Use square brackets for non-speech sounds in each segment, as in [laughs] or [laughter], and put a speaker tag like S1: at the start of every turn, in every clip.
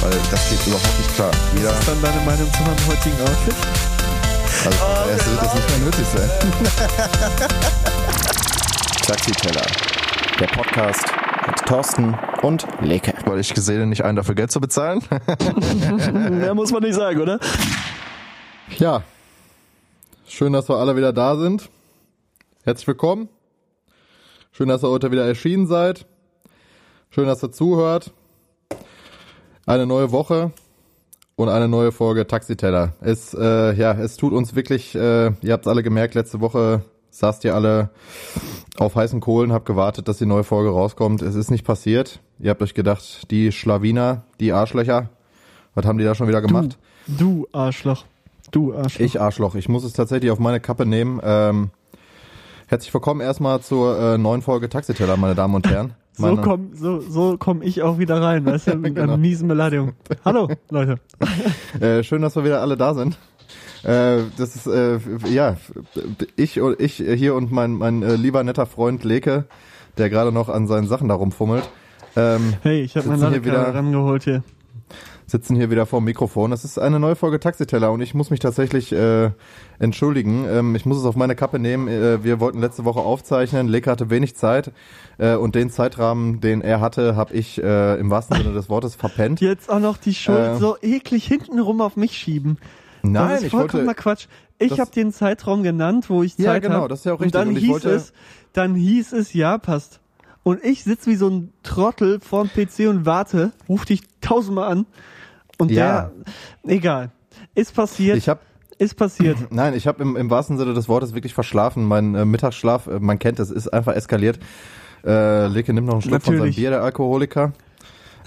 S1: weil das geht überhaupt nicht klar.
S2: Jeder Was ist dann deine Meinung zu meinem heutigen Outfit?
S1: Also oh, erst wird das nicht mehr nötig sein. Taxiteller, der Podcast mit Thorsten und Leke. Weil ich gesehen nicht einen dafür Geld zu bezahlen. [laughs]
S2: Mehr muss man nicht sagen, oder?
S1: Ja. Schön, dass wir alle wieder da sind. Herzlich willkommen. Schön, dass ihr heute wieder erschienen seid. Schön, dass ihr zuhört. Eine neue Woche und eine neue Folge Taxiteller. Es, äh, ja, es tut uns wirklich, äh, ihr habt alle gemerkt, letzte Woche saßt ihr alle auf heißen Kohlen, habt gewartet, dass die neue Folge rauskommt. Es ist nicht passiert. Ihr habt euch gedacht, die Schlawiner, die Arschlöcher, was haben die da schon wieder gemacht?
S2: Du, du Arschloch. Du Arschloch.
S1: Ich Arschloch. Ich muss es tatsächlich auf meine Kappe nehmen. Ähm, herzlich willkommen erstmal zur äh, neuen Folge Taxiteller, meine Damen und Herren.
S2: So komm, so, so komm ich auch wieder rein, weißt du, mit [laughs] genau. einer miesen Beleidigung. Hallo, Leute. [laughs]
S1: äh, schön, dass wir wieder alle da sind. Äh, das ist, äh, ja, ich, ich hier und mein, mein äh, lieber netter Freund Leke, der gerade noch an seinen Sachen da rumfummelt.
S2: Ähm, hey, ich habe mein wieder rangeholt hier.
S1: Sitzen hier wieder vor dem Mikrofon. Das ist eine neue Folge Taxiteller und ich muss mich tatsächlich äh, entschuldigen. Ähm, ich muss es auf meine Kappe nehmen. Äh, wir wollten letzte Woche aufzeichnen. Leke hatte wenig Zeit äh, und den Zeitrahmen, den er hatte, habe ich äh, im wahrsten Sinne des Wortes verpennt. [laughs]
S2: Jetzt auch noch die Schuld äh, so eklig hintenrum auf mich schieben.
S1: Nein,
S2: das ist vollkommener Quatsch. Ich habe den Zeitraum genannt, wo ich Zeit.
S1: Ja, genau, hab. das ist ja auch richtig.
S2: Und dann und hieß es, dann hieß es, ja, passt. Und ich sitze wie so ein Trottel vorm PC und warte, ruf dich tausendmal an. Und ja. der, egal, ist passiert.
S1: Ich habe
S2: ist passiert. [laughs]
S1: Nein, ich habe im, im wahrsten Sinne des Wortes wirklich verschlafen. Mein äh, Mittagsschlaf, äh, man kennt es, ist einfach eskaliert. Äh, Leke nimmt noch einen Schluck Natürlich. von seinem Bier, der Alkoholiker.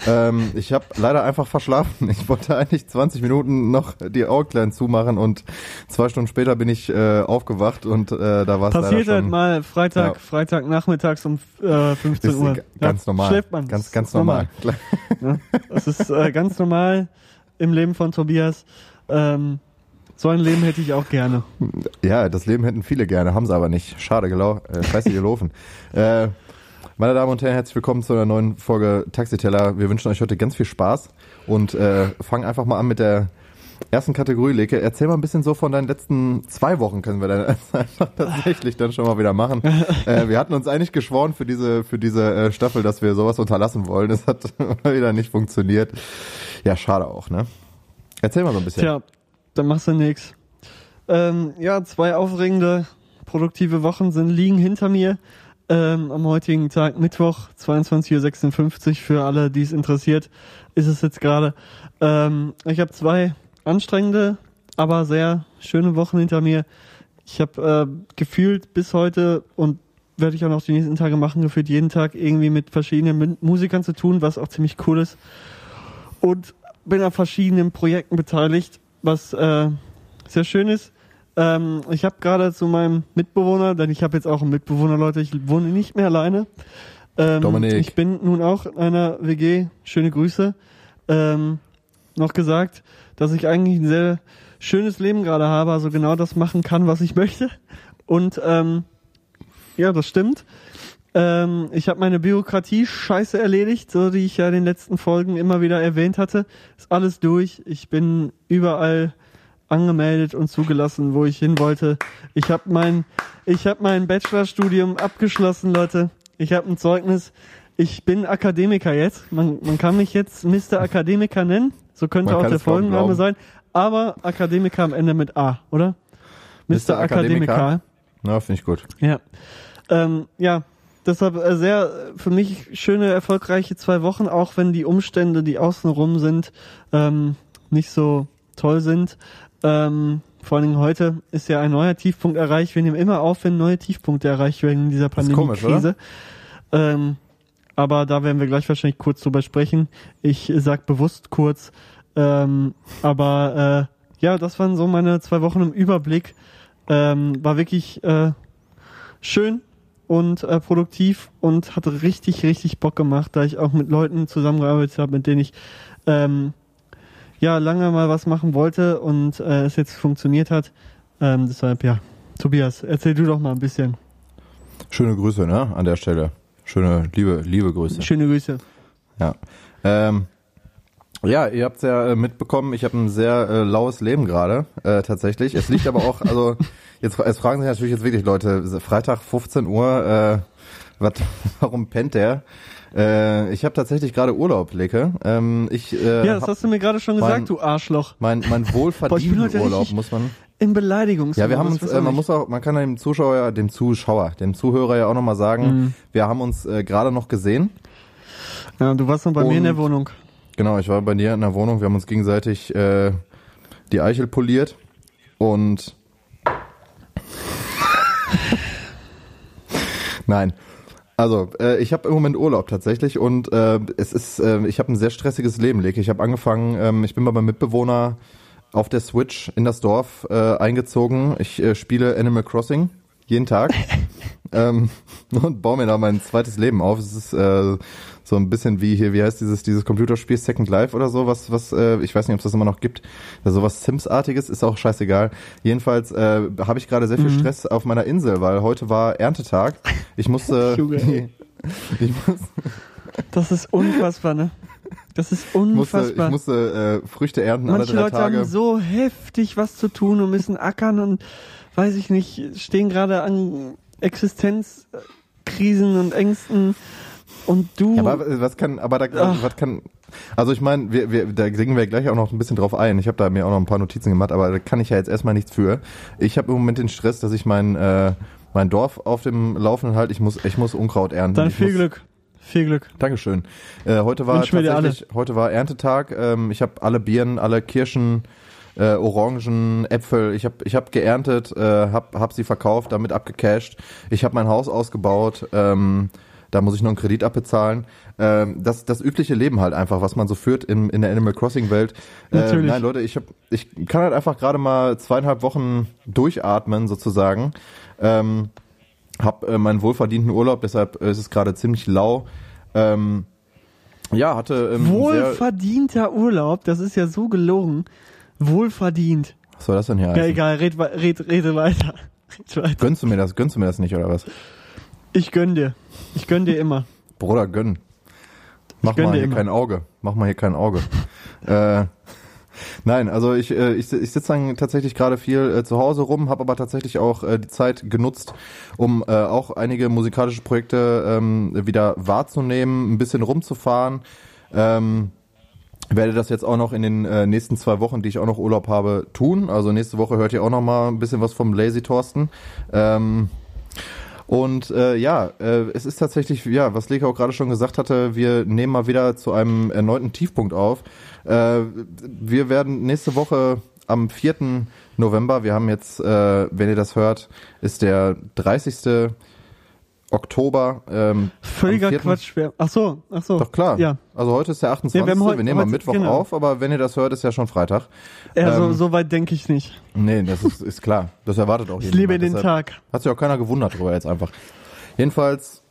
S1: Ähm, ich habe leider einfach verschlafen. Ich wollte eigentlich 20 Minuten noch die Augen zumachen und zwei Stunden später bin ich äh, aufgewacht und äh, da war es
S2: Passiert halt mal Freitag, ja. Freitag nachmittags um äh, 15 Uhr.
S1: Ganz
S2: ja,
S1: normal.
S2: Schläft man.
S1: Ganz, ganz normal.
S2: normal. [laughs] ja, das ist äh, ganz normal im Leben von Tobias. Ähm, so ein Leben hätte ich auch gerne.
S1: Ja, das Leben hätten viele gerne, haben sie aber nicht. Schade, genau. Äh, scheiße, ihr laufen. [laughs] äh, meine Damen und Herren, herzlich willkommen zu einer neuen Folge Taxiteller. Wir wünschen euch heute ganz viel Spaß und äh, fangen einfach mal an mit der ersten Kategorie, Leke. Erzähl mal ein bisschen so von deinen letzten zwei Wochen, können wir dann [laughs] einfach tatsächlich dann schon mal wieder machen. äh, wir hatten uns eigentlich geschworen für diese, für diese äh, Staffel, dass wir sowas unterlassen wollen. Das hat [laughs] wieder nicht funktioniert. Ja, schade auch, ne? Erzähl mal so ein bisschen.
S2: Tja, dann machst du nix. Ähm, ja, zwei aufregende, produktive Wochen sind liegen hinter mir ähm, am heutigen Tag, Mittwoch, 22.56 Uhr, für alle, die es interessiert, ist es jetzt gerade. Ähm, ich habe zwei anstrengende, aber sehr schöne Wochen hinter mir. Ich habe äh, gefühlt bis heute und werde ich auch noch die nächsten Tage machen, gefühlt jeden Tag irgendwie mit verschiedenen Musikern zu tun, was auch ziemlich cool ist. Und bin an verschiedenen Projekten beteiligt, was äh, sehr schön ist. Ähm, ich habe gerade zu meinem Mitbewohner, denn ich habe jetzt auch einen Mitbewohner, Leute, ich wohne nicht mehr alleine. Ähm,
S1: Dominik.
S2: Ich bin nun auch in einer WG, schöne Grüße, ähm, noch gesagt, dass ich eigentlich ein sehr schönes Leben gerade habe, also genau das machen kann, was ich möchte. Und ähm, ja, das stimmt. Ähm, ich habe meine Bürokratie-Scheiße erledigt, so die ich ja in den letzten Folgen immer wieder erwähnt hatte. Ist alles durch. Ich bin überall angemeldet und zugelassen, wo ich hin wollte. Ich habe mein, ich habe mein Bachelorstudium abgeschlossen, Leute. Ich habe ein Zeugnis. Ich bin Akademiker jetzt. Man, man kann mich jetzt Mr. Akademiker nennen. So könnte man auch der Folgenname sein. Aber Akademiker am Ende mit A, oder?
S1: Mr. Mr. Akademiker. Na, finde ich gut.
S2: Ja. Ähm, ja, deshalb äh, sehr für mich schöne, erfolgreiche zwei Wochen, auch wenn die Umstände, die außenrum sind, ähm, nicht so toll sind. Ähm, vor allen Dingen heute ist ja ein neuer Tiefpunkt erreicht. Wir nehmen immer auf, wenn neue Tiefpunkte erreicht werden in dieser Pandemie-Krise. Ähm, aber da werden wir gleich wahrscheinlich kurz drüber sprechen. Ich sag bewusst kurz, Ähm, aber äh, ja, das waren so meine zwei Wochen im Überblick. Ähm, war wirklich äh, schön und äh, produktiv und hat richtig, richtig Bock gemacht, da ich auch mit Leuten zusammengearbeitet habe, mit denen ich ähm, ja lange mal was machen wollte und äh, es jetzt funktioniert hat. Ähm, deshalb ja, Tobias, erzähl du doch mal ein bisschen.
S1: Schöne Grüße, ne, an der Stelle. Schöne, liebe, liebe Grüße.
S2: Schöne Grüße.
S1: Ja. Ähm, ja, ihr habt ja äh, mitbekommen, ich habe ein sehr äh, laues Leben gerade, äh, tatsächlich. Es liegt aber auch, also jetzt es fragen sich natürlich jetzt wirklich Leute, Freitag 15 Uhr, äh, wat, [laughs] warum pennt der? Äh, ich habe tatsächlich gerade Urlaub, Lecke. Ähm, ich, äh,
S2: ja, das hast du mir gerade schon gesagt, mein, du Arschloch.
S1: Mein, mein wohlverdienten Urlaub, muss man.
S2: In Beleidigungs.
S1: Ja, wir haben uns, äh, man muss auch, man kann dem Zuschauer, dem Zuschauer, dem Zuhörer ja auch nochmal sagen, mhm. wir haben uns äh, gerade noch gesehen.
S2: Ja, du warst noch bei Und, mir in der Wohnung.
S1: Genau, ich war bei dir in der Wohnung. Wir haben uns gegenseitig äh, die Eichel poliert und Nein. Also, äh, ich habe im Moment Urlaub tatsächlich und äh, es ist, äh, ich habe ein sehr stressiges Leben, Leke. Ich habe angefangen, ähm, ich bin bei meinem Mitbewohner auf der Switch in das Dorf äh, eingezogen. Ich äh, spiele Animal Crossing jeden Tag [laughs] ähm, und baue mir da mein zweites Leben auf. Es ist äh, so ein bisschen wie hier, wie heißt dieses dieses Computerspiel Second Life oder so, was was äh, ich weiß nicht, ob es das immer noch gibt. Ja, sowas Sims-artiges ist auch scheißegal. Jedenfalls äh, habe ich gerade sehr viel mhm. Stress auf meiner Insel, weil heute war Erntetag. Ich musste [laughs] [laughs]
S2: ich muss, Das ist unfassbar, ne? Das ist unfassbar.
S1: Ich musste, ich musste äh, Früchte ernten
S2: Manche
S1: alle drei
S2: Leute
S1: Tage.
S2: haben so heftig was zu tun und müssen ackern und weiß ich nicht, stehen gerade an Existenzkrisen und Ängsten und du.
S1: Ja, aber was kann, aber da, Ach. was kann, also ich meine, wir, wir, da singen wir gleich auch noch ein bisschen drauf ein. Ich habe da mir auch noch ein paar Notizen gemacht, aber da kann ich ja jetzt erstmal nichts für. Ich habe im Moment den Stress, dass ich mein, äh, mein Dorf auf dem Laufenden halt, ich muss, ich muss Unkraut ernten.
S2: Dann
S1: ich
S2: viel
S1: muss,
S2: Glück. Viel Glück.
S1: Dankeschön. Äh, heute war tatsächlich, heute war Erntetag. Ähm, ich habe alle Birnen, alle Kirschen, äh, Orangen, Äpfel. Ich habe ich hab geerntet, äh, hab, hab sie verkauft, damit abgecasht. Ich habe mein Haus ausgebaut. Ähm, da muss ich noch einen Kredit abbezahlen. Ähm, das, das übliche Leben halt einfach, was man so führt in, in der Animal Crossing Welt. Äh, nein, Leute, ich, hab, ich kann halt einfach gerade mal zweieinhalb Wochen durchatmen sozusagen. Ähm, hab äh, meinen wohlverdienten Urlaub, deshalb ist es gerade ziemlich lau. Ähm, ja, hatte
S2: ähm, wohlverdienter Urlaub, das ist ja so gelogen. Wohlverdient.
S1: Was soll das denn hier
S2: heißen? Ja, egal, red, red, rede weiter. [laughs]
S1: Red weiter. Gönnst du mir das? Gönnst du mir das nicht oder was?
S2: Ich gönn dir. Ich gönn dir immer.
S1: Bruder, gönn. Mach gönn mal hier immer. kein Auge. Mach mal hier kein Auge. äh, nein, also ich, äh, ich, ich sitze dann tatsächlich gerade viel äh, zu Hause rum, habe aber tatsächlich auch äh, die Zeit genutzt, um äh, auch einige musikalische Projekte ähm, wieder wahrzunehmen, ein bisschen rumzufahren. Ähm, werde das jetzt auch noch in den äh, nächsten zwei Wochen, die ich auch noch Urlaub habe, tun. Also nächste Woche hört ihr auch noch mal ein bisschen was vom Lazy Thorsten. Ähm, und äh, ja, äh, es ist tatsächlich, ja, was Leka auch gerade schon gesagt hatte, wir nehmen mal wieder zu einem erneuten Tiefpunkt auf. Äh, wir werden nächste Woche am 4. November, wir haben jetzt, äh, wenn ihr das hört, ist der 30. Oktober. Ähm,
S2: Völliger Quatsch. Ach so, ach so.
S1: Doch klar. Ja. Also heute ist der 28. Ja, wir, heute, wir, nehmen am Mittwoch genau. auf, aber wenn ihr das hört, ist ja schon Freitag.
S2: Ja, ähm, so, so weit denke ich nicht.
S1: Nee, das ist, ist klar. Das erwartet auch
S2: jeder. Ich liebe den Tag.
S1: Hat sich auch keiner gewundert drüber jetzt einfach. Jedenfalls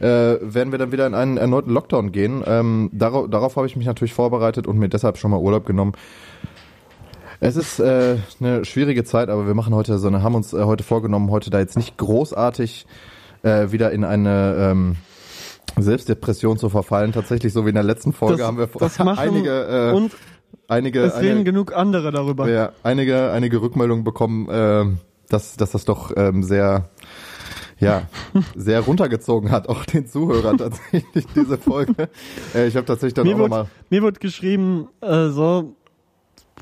S1: äh, werden wir dann wieder in einen erneuten Lockdown gehen. Ähm, darauf, darauf habe ich mich natürlich vorbereitet und mir deshalb schon mal Urlaub genommen. Es ist äh, eine schwierige Zeit, aber wir machen heute so eine, haben uns äh, heute vorgenommen, heute da jetzt nicht großartig äh, wieder in eine ähm, Selbstdepression zu verfallen. Tatsächlich, so wie in der letzten Folge
S2: das,
S1: haben wir
S2: das [laughs]
S1: einige äh,
S2: und
S1: einige
S2: es reden eine, genug andere darüber.
S1: Ja, einige einige Rückmeldungen bekommen, äh, dass dass das doch ähm, sehr ja, [laughs] sehr runtergezogen hat, auch den Zuhörern tatsächlich, diese Folge. [laughs] Äh, ich habe tatsächlich dann
S2: mir
S1: auch
S2: wird,
S1: nochmal...
S2: Mir wird geschrieben, äh, so,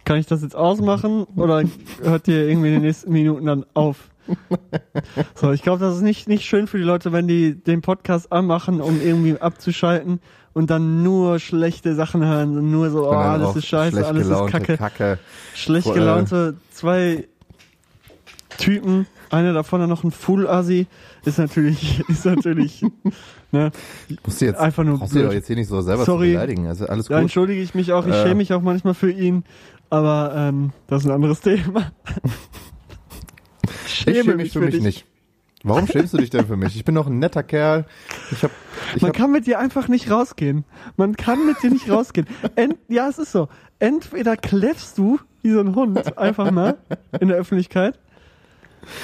S2: kann ich das jetzt ausmachen oder hört ihr irgendwie in den nächsten Minuten dann auf? [laughs] so, ich glaube, das ist nicht, nicht schön für die Leute, wenn die den Podcast anmachen, um irgendwie abzuschalten und dann nur schlechte Sachen hören und nur so, oh, alles ist scheiße, alles ist kacke.
S1: Kacke.
S2: Schlecht gelaunte zwei Typen, einer davon noch ein Full-Assi, ist natürlich, [laughs] ist natürlich, ne?
S1: Musst du jetzt,
S2: Einfach nur
S1: brauchst du
S2: blöd.
S1: jetzt hier nicht so selber
S2: Sorry.
S1: zu beleidigen. Also alles
S2: Da
S1: gut.
S2: entschuldige ich mich auch, ich
S1: Äh.
S2: schäme mich auch manchmal für ihn, aber ähm, das ist ein anderes [laughs] Thema.
S1: Ich schäme mich für mich
S2: dich.
S1: nicht. Warum schämst du dich denn für mich? Ich bin doch ein netter Kerl. Ich hab, ich
S2: Man
S1: hab,
S2: kann mit dir einfach nicht rausgehen. Man kann mit dir nicht rausgehen. Ent, ja, es ist so. Entweder kläffst du wie so ein Hund einfach mal in der Öffentlichkeit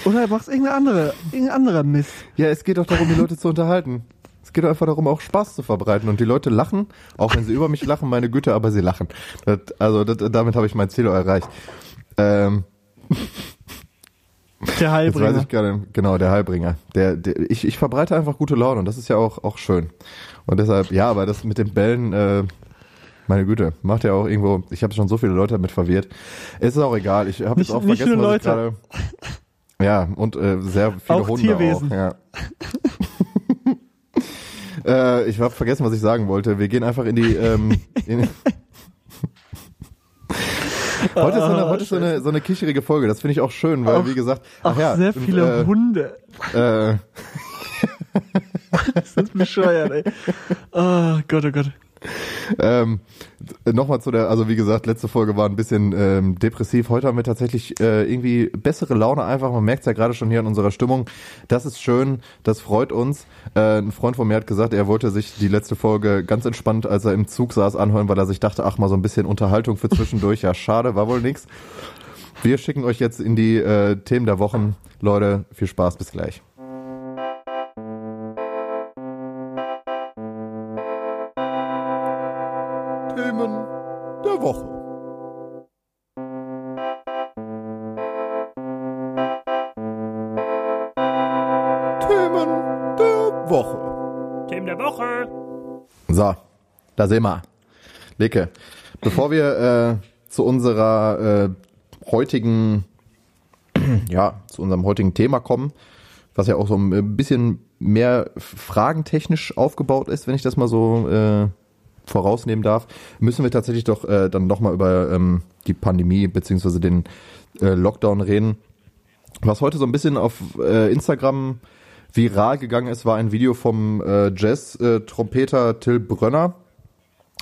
S2: oder machst irgendeine andere, irgendein anderer Mist.
S1: ja, es geht doch darum, die Leute zu unterhalten. Es geht doch einfach darum, auch Spaß zu verbreiten. Und die Leute lachen, auch wenn sie über mich lachen, meine Güte, aber sie lachen. Das, also das, damit habe ich mein Ziel erreicht. Ähm,
S2: Der
S1: Jetzt weiß
S2: Heilbringer.
S1: ich gerade, genau, der Heilbringer. Der, der, ich, ich verbreite einfach gute Laune und das ist ja auch, auch schön. Und deshalb, ja, aber das mit den Bällen, äh, meine Güte, macht ja auch irgendwo, ich habe schon so viele Leute damit verwirrt. Es ist auch egal, ich habe jetzt auch
S2: nicht
S1: vergessen, was ich
S2: Leute.
S1: gerade... Ja, und äh, sehr viele
S2: Auch
S1: Hunde
S2: Tierwesen.
S1: auch. Ja. [laughs] äh, ich habe vergessen, was ich sagen wollte. Wir gehen einfach in die... Ähm, in, [laughs] Heute ist, so eine, heute ist so, eine, so eine kicherige Folge, das finde ich auch schön, weil
S2: Auch-
S1: wie gesagt,
S2: Ach,
S1: ja,
S2: sehr
S1: und,
S2: viele
S1: äh,
S2: Hunde.
S1: äh, [laughs]
S2: Das ist bescheuert, ey. Oh Gott, oh Gott.
S1: Ähm, Nochmal zu der, also wie gesagt, letzte Folge war ein bisschen ähm, depressiv. Heute haben wir tatsächlich äh, irgendwie bessere Laune einfach. Man merkt es ja gerade schon hier an unserer Stimmung. Das ist schön, das freut uns. Äh, ein Freund von mir hat gesagt, er wollte sich die letzte Folge ganz entspannt, als er im Zug saß, anhören, weil er sich dachte, ach mal so ein bisschen Unterhaltung für zwischendurch. Ja, schade, war wohl nix. Wir schicken euch jetzt in die äh, Themen der Wochen. Leute, viel Spaß, bis gleich. Der Woche. Themen der Woche.
S3: Themen der Woche.
S1: So, da sehen wir. Licke. Bevor wir äh, zu unserer äh, heutigen, [clears throat] ja, zu unserem heutigen Thema kommen, was ja auch so ein bisschen mehr fragentechnisch aufgebaut ist, wenn ich das mal so äh, vorausnehmen darf, müssen wir tatsächlich doch äh, dann nochmal über ähm, die Pandemie beziehungsweise den äh, Lockdown reden. Was heute so ein bisschen auf äh, Instagram viral gegangen ist, war ein Video vom äh, Jazz-Trompeter Till Brönner,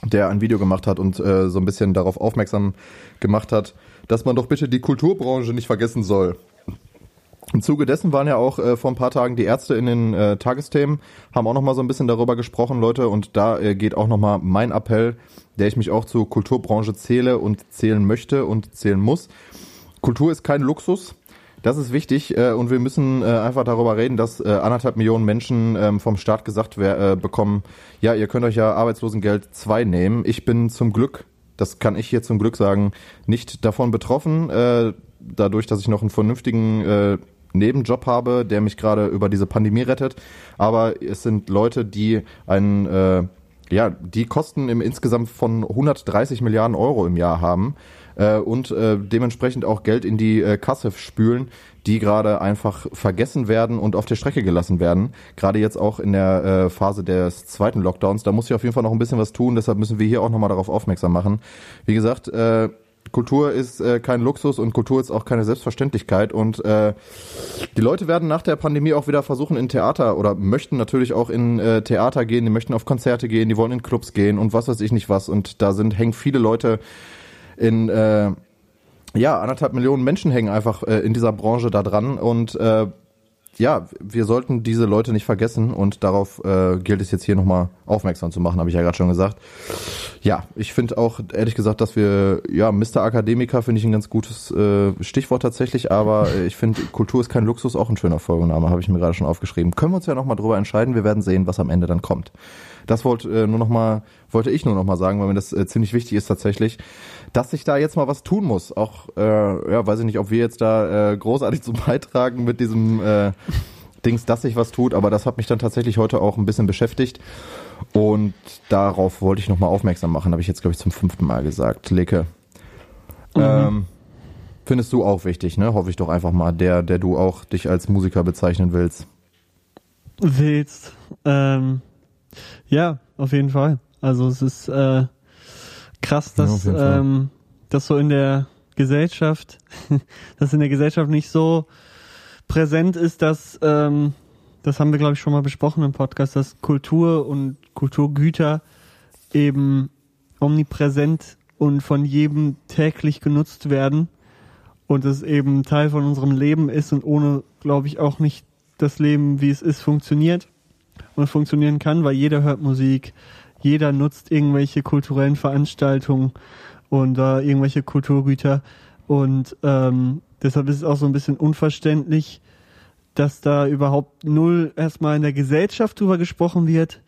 S1: der ein Video gemacht hat und äh, so ein bisschen darauf aufmerksam gemacht hat, dass man doch bitte die Kulturbranche nicht vergessen soll. Im Zuge dessen waren ja auch äh, vor ein paar Tagen die Ärzte in den äh, Tagesthemen, haben auch noch mal so ein bisschen darüber gesprochen, Leute, und da äh, geht auch noch mal mein Appell, der ich mich auch zur Kulturbranche zähle und zählen möchte und zählen muss. Kultur ist kein Luxus. Das ist wichtig äh, und wir müssen äh, einfach darüber reden, dass äh, anderthalb Millionen Menschen ähm, vom Staat gesagt wer, äh, bekommen, ja, ihr könnt euch ja Arbeitslosengeld 2 nehmen. Ich bin zum Glück, das kann ich hier zum Glück sagen, nicht davon betroffen, äh, dadurch, dass ich noch einen vernünftigen äh, Nebenjob habe, der mich gerade über diese Pandemie rettet. Aber es sind Leute, die einen, äh, ja, die Kosten im insgesamt von 130 Milliarden Euro im Jahr haben äh, und äh, dementsprechend auch Geld in die äh, Kasse spülen, die gerade einfach vergessen werden und auf der Strecke gelassen werden. Gerade jetzt auch in der äh, Phase des zweiten Lockdowns. Da muss ich auf jeden Fall noch ein bisschen was tun. Deshalb müssen wir hier auch nochmal darauf aufmerksam machen. Wie gesagt, äh, Kultur ist äh, kein Luxus und Kultur ist auch keine Selbstverständlichkeit. Und äh, die Leute werden nach der Pandemie auch wieder versuchen in Theater oder möchten natürlich auch in äh, Theater gehen, die möchten auf Konzerte gehen, die wollen in Clubs gehen und was weiß ich nicht was. Und da sind hängen viele Leute in äh, ja anderthalb Millionen Menschen hängen einfach äh, in dieser Branche da dran. Und äh, ja, wir sollten diese Leute nicht vergessen und darauf äh, gilt es jetzt hier nochmal aufmerksam zu machen, habe ich ja gerade schon gesagt. Ja, ich finde auch ehrlich gesagt, dass wir, ja, Mr. Akademiker finde ich ein ganz gutes äh, Stichwort tatsächlich, aber äh, ich finde, Kultur ist kein Luxus, auch ein schöner Folgename, habe ich mir gerade schon aufgeschrieben. Können wir uns ja nochmal drüber entscheiden, wir werden sehen, was am Ende dann kommt. Das wollte äh, nur noch mal, wollte ich nur noch mal sagen, weil mir das äh, ziemlich wichtig ist tatsächlich, dass sich da jetzt mal was tun muss. Auch, äh, ja, weiß ich nicht, ob wir jetzt da äh, großartig [laughs] zu beitragen mit diesem äh, Dings, dass sich was tut, aber das hat mich dann tatsächlich heute auch ein bisschen beschäftigt und darauf wollte ich noch mal aufmerksam machen, habe ich jetzt glaube ich zum fünften Mal gesagt. Leke, ähm, findest du auch wichtig, ne? Hoffe ich doch einfach mal, der, der du auch dich als Musiker bezeichnen willst.
S2: Willst. Ähm, ja, auf jeden Fall. Also es ist äh, krass,
S1: Ja,
S2: dass
S1: Fall.
S2: ähm, das so in der Gesellschaft, [laughs] dass in der Gesellschaft nicht so präsent ist, dass ähm, das haben wir, glaube ich, schon mal besprochen im Podcast, dass Kultur und Kulturgüter eben omnipräsent und von jedem täglich genutzt werden und es eben Teil von unserem Leben ist und ohne, glaube ich, auch nicht das Leben, wie es ist, funktioniert und funktionieren kann, weil jeder hört Musik, jeder nutzt irgendwelche kulturellen Veranstaltungen und äh, irgendwelche Kulturgüter und ähm, deshalb ist es auch so ein bisschen unverständlich, dass da überhaupt null erstmal in der Gesellschaft drüber gesprochen wird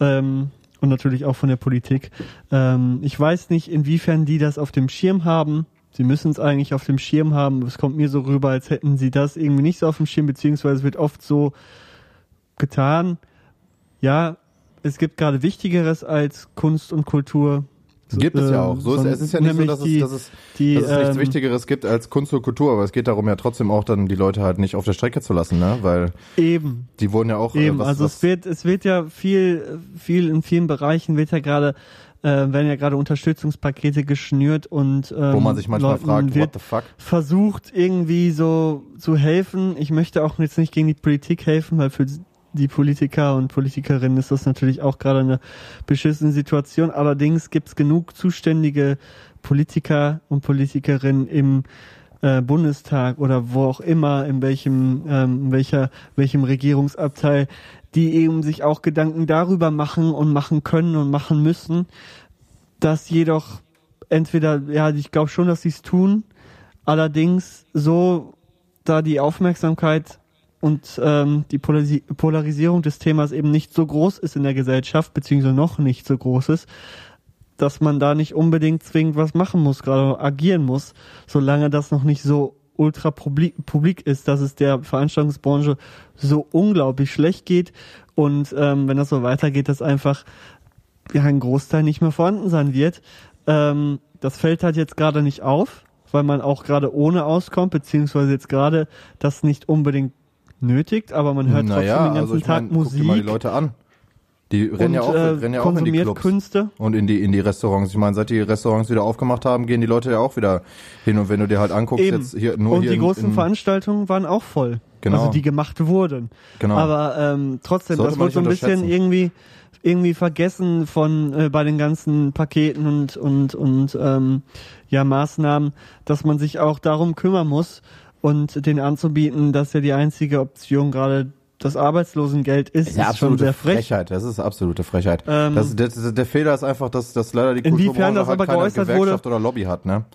S2: ähm, und natürlich auch von der Politik. Ähm, ich weiß nicht, inwiefern die das auf dem Schirm haben. Sie müssen es eigentlich auf dem Schirm haben. Es kommt mir so rüber, als hätten sie das irgendwie nicht so auf dem Schirm, beziehungsweise es wird oft so getan. Ja, es gibt gerade Wichtigeres als Kunst und Kultur.
S1: Gibt es ja auch. So ist, es ist ja nicht so, dass,
S2: die,
S1: es, dass, es,
S2: die,
S1: dass es nichts
S2: ähm,
S1: Wichtigeres gibt als Kunst und Kultur, aber es geht darum ja trotzdem auch dann die Leute halt nicht auf der Strecke zu lassen, ne? Weil
S2: Eben.
S1: die wurden ja auch äh,
S2: Eben,
S1: was,
S2: also
S1: was,
S2: es wird, es wird ja viel, viel in vielen Bereichen wird ja gerade, äh, werden ja gerade Unterstützungspakete geschnürt und ähm,
S1: wo man sich manchmal
S2: Leuten
S1: fragt, what the fuck?
S2: versucht irgendwie so zu helfen. Ich möchte auch jetzt nicht gegen die Politik helfen, weil für die Politiker und Politikerinnen ist das natürlich auch gerade eine beschissene Situation. Allerdings gibt es genug zuständige Politiker und Politikerinnen im äh, Bundestag oder wo auch immer, in welchem, ähm, welcher, welchem Regierungsabteil, die eben sich auch Gedanken darüber machen und machen können und machen müssen, dass jedoch entweder, ja, ich glaube schon, dass sie es tun, allerdings so, da die Aufmerksamkeit und ähm, die Polari Polarisierung des Themas eben nicht so groß ist in der Gesellschaft, beziehungsweise noch nicht so groß ist, dass man da nicht unbedingt zwingend was machen muss, gerade agieren muss, solange das noch nicht so ultra publik ist, dass es der Veranstaltungsbranche so unglaublich schlecht geht und ähm, wenn das so weitergeht, dass einfach ja ein Großteil nicht mehr vorhanden sein wird. Ähm, das fällt halt jetzt gerade nicht auf, weil man auch gerade ohne auskommt, beziehungsweise jetzt gerade das nicht unbedingt nötigt, aber man hört
S1: naja,
S2: trotzdem den ganzen
S1: also
S2: Tag
S1: mein, guck dir mal die
S2: Musik
S1: Leute an. Die rennen
S2: und
S1: ja auch,
S2: äh,
S1: rennen ja auch in die Clubs
S2: Künste.
S1: und in die in die Restaurants. Ich meine, seit die Restaurants wieder aufgemacht haben, gehen die Leute ja auch wieder hin. Und wenn du dir halt anguckst,
S2: Eben.
S1: jetzt hier nur
S2: und
S1: hier
S2: die
S1: in,
S2: großen
S1: in,
S2: Veranstaltungen waren auch voll.
S1: Genau.
S2: Also die gemacht wurden.
S1: Genau.
S2: Aber ähm, trotzdem,
S1: Sollte
S2: das wird so ein bisschen irgendwie irgendwie vergessen von äh, bei den ganzen Paketen und und und ähm, ja Maßnahmen, dass man sich auch darum kümmern muss und den anzubieten, dass ja die einzige Option gerade das Arbeitslosengeld ist,
S1: Das ist ja
S2: ist schon
S1: absolute
S2: sehr frech.
S1: Frechheit. Das ist absolute Frechheit.
S2: Ähm,
S1: das, das, der Fehler ist einfach, dass, dass leider die
S2: Inwiefern das
S1: halt
S2: aber geäußert
S1: Gewerkschaft
S2: wurde-
S1: oder Lobby hat, ne?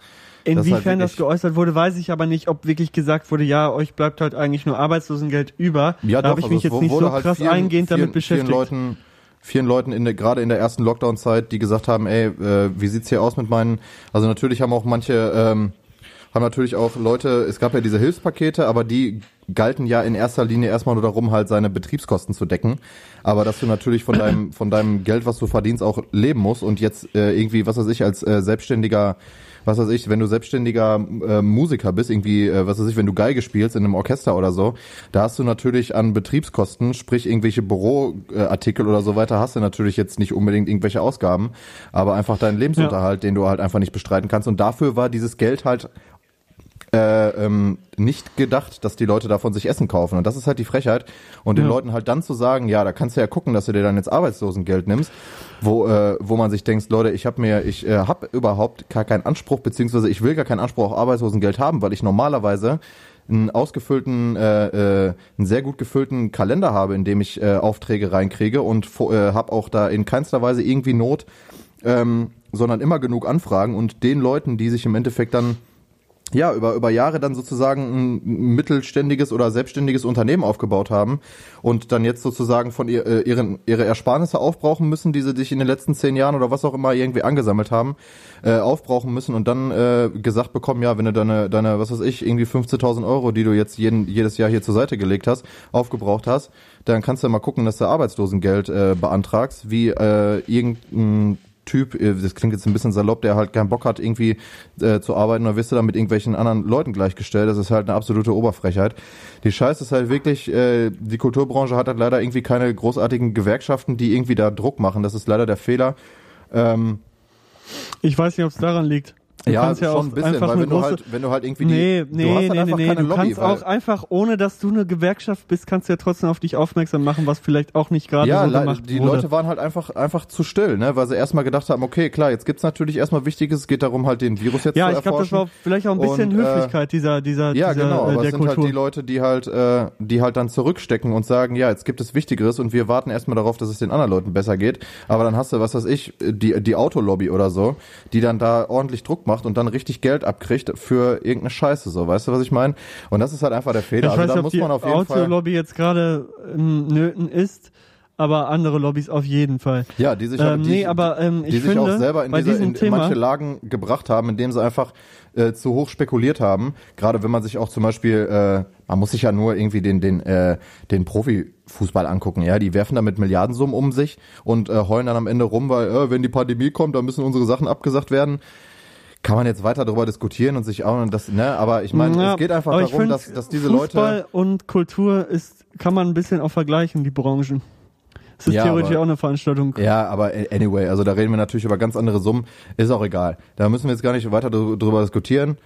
S1: Das halt
S2: Inwiefern das
S1: wirklich-
S2: geäußert wurde, weiß ich aber nicht, ob wirklich gesagt wurde, ja, euch bleibt halt eigentlich nur Arbeitslosengeld über.
S1: Ja,
S2: da habe ich
S1: also
S2: mich jetzt nicht so
S1: halt
S2: krass
S1: vielen,
S2: eingehend
S1: vielen,
S2: damit beschäftigt.
S1: Vielen Leuten, vielen Leuten in der, gerade in der ersten Lockdown-Zeit, die gesagt haben, ey, äh, wie sieht's hier aus mit meinen, also natürlich haben auch manche, ähm, haben natürlich auch Leute, es gab ja diese Hilfspakete, aber die galten ja in erster Linie erstmal nur darum, halt seine Betriebskosten zu decken. Aber dass du natürlich von deinem, [clears throat] von deinem Geld, was du verdienst, auch leben musst und jetzt äh, irgendwie, was weiß ich, als äh, selbstständiger was weiß ich, wenn du selbstständiger äh, Musiker bist, irgendwie, äh, was weiß ich, wenn du Geige spielst in einem Orchester oder so, da hast du natürlich an Betriebskosten, sprich irgendwelche Büroartikel oder so weiter, hast du natürlich jetzt nicht unbedingt irgendwelche Ausgaben, aber einfach deinen Lebensunterhalt, den du halt einfach nicht bestreiten kannst. Und dafür war dieses Geld halt äh, ähm, nicht gedacht, dass die Leute davon sich Essen kaufen. Und das ist halt die Frechheit. Und den
S2: Ja.
S1: Leuten halt dann zu sagen, ja, da kannst du ja gucken, dass du dir dann jetzt Arbeitslosengeld nimmst, wo, äh, wo man sich denkt, Leute, ich habe mir, ich äh, habe überhaupt gar keinen Anspruch, beziehungsweise ich will gar keinen Anspruch auf Arbeitslosengeld haben, weil ich normalerweise einen ausgefüllten, äh, äh, einen sehr gut gefüllten Kalender habe, in dem ich äh, Aufträge reinkriege und äh, habe auch da in keinster Weise irgendwie Not, ähm, sondern immer genug Anfragen und den Leuten, die sich im Endeffekt dann ja, über, über Jahre dann sozusagen ein mittelständiges oder selbstständiges Unternehmen aufgebaut haben und dann jetzt sozusagen von ihr, äh, ihren, ihre Ersparnisse aufbrauchen müssen, die sie sich in den letzten zehn Jahren oder was auch immer irgendwie angesammelt haben, äh, aufbrauchen müssen und dann äh, gesagt bekommen, ja, wenn du deine, deine, was weiß ich, irgendwie 15.000 Euro, die du jetzt jeden, jedes Jahr hier zur Seite gelegt hast, aufgebraucht hast, dann kannst du mal gucken, dass du Arbeitslosengeld äh, beantragst, wie äh, irgendein Typ, äh, das klingt jetzt ein bisschen salopp, der halt keinen Bock hat, irgendwie äh, zu arbeiten, dann wirst du dann mit irgendwelchen anderen Leuten gleichgestellt. Das ist halt eine absolute Oberfrechheit. Die Scheiße ist halt wirklich, äh, die Kulturbranche hat halt leider irgendwie keine großartigen Gewerkschaften, die irgendwie da Druck machen. Das ist leider der Fehler. Ähm,
S2: Ich weiß nicht, ob es daran liegt. Du
S1: ja,
S2: kannst ja
S1: schon
S2: auch
S1: ein bisschen, weil wenn du
S2: große,
S1: halt, wenn du halt irgendwie
S2: Nee,
S1: die,
S2: nee,
S1: du hast
S2: nee,
S1: halt
S2: nee, nee.
S1: keine
S2: Du
S1: Lobby,
S2: kannst auch einfach, ohne dass du eine Gewerkschaft bist, kannst du ja trotzdem auf dich aufmerksam machen, was vielleicht auch nicht gerade
S1: ja,
S2: so gemacht
S1: die
S2: wurde.
S1: Leute waren halt einfach einfach zu still, ne, weil sie erstmal gedacht haben, okay, klar, jetzt gibt's natürlich erstmal Wichtiges, es geht darum halt den Virus jetzt
S2: ja,
S1: zu
S2: ich glaube, das war
S1: erforschen.
S2: vielleicht auch ein bisschen
S1: Und, äh,
S2: Höflichkeit dieser, dieser,
S1: Ja,
S2: dieser
S1: genau,
S2: äh,
S1: aber
S2: der
S1: es sind
S2: Kultur.
S1: halt die Leute, die halt, äh, die halt dann zurückstecken und sagen, ja, jetzt gibt es Wichtigeres und wir warten erstmal darauf, dass es den anderen Leuten besser geht. Aber dann hast du, was weiß ich, die, die Autolobby oder so, die dann da ordentlich Druck macht und dann richtig Geld abkriegt für irgendeine Scheiße, so, weißt du, was ich meine? Und das ist halt einfach der Fehler.
S2: ich
S1: also
S2: weiß
S1: da muss
S2: die
S1: man auf jeden Fall.
S2: Autolobby jetzt gerade ähm, nöten ist, aber andere Lobbys auf jeden Fall.
S1: Ja, die sich,
S2: Ähm,
S1: die,
S2: nee, aber ähm,
S1: die
S2: ich
S1: sich
S2: finde,
S1: auch selber in,
S2: diesem
S1: in
S2: Thema,
S1: manche Lagen gebracht haben, indem sie einfach äh, zu hoch spekuliert haben. Gerade wenn man sich auch zum Beispiel, äh, man muss sich ja nur irgendwie den den äh, den Profifußball angucken. Ja, die werfen damit Milliardensummen um sich und äh, heulen dann am Ende rum, weil äh, wenn die Pandemie kommt, dann müssen unsere Sachen abgesagt werden. Kann man jetzt weiter darüber diskutieren und sich auch das, ne? Aber ich meine,
S2: Ja,
S1: es geht einfach darum,
S2: find,
S1: dass dass diese
S2: Fußball
S1: Leute
S2: und Kultur ist, kann man ein bisschen auch vergleichen, die Branchen. Es ist
S1: Ja,
S2: theoretisch
S1: aber-
S2: auch eine Veranstaltung.
S1: Ja, aber anyway, also da reden wir natürlich über ganz andere Summen. Ist auch egal. Da müssen wir jetzt gar nicht weiter drü- drüber diskutieren.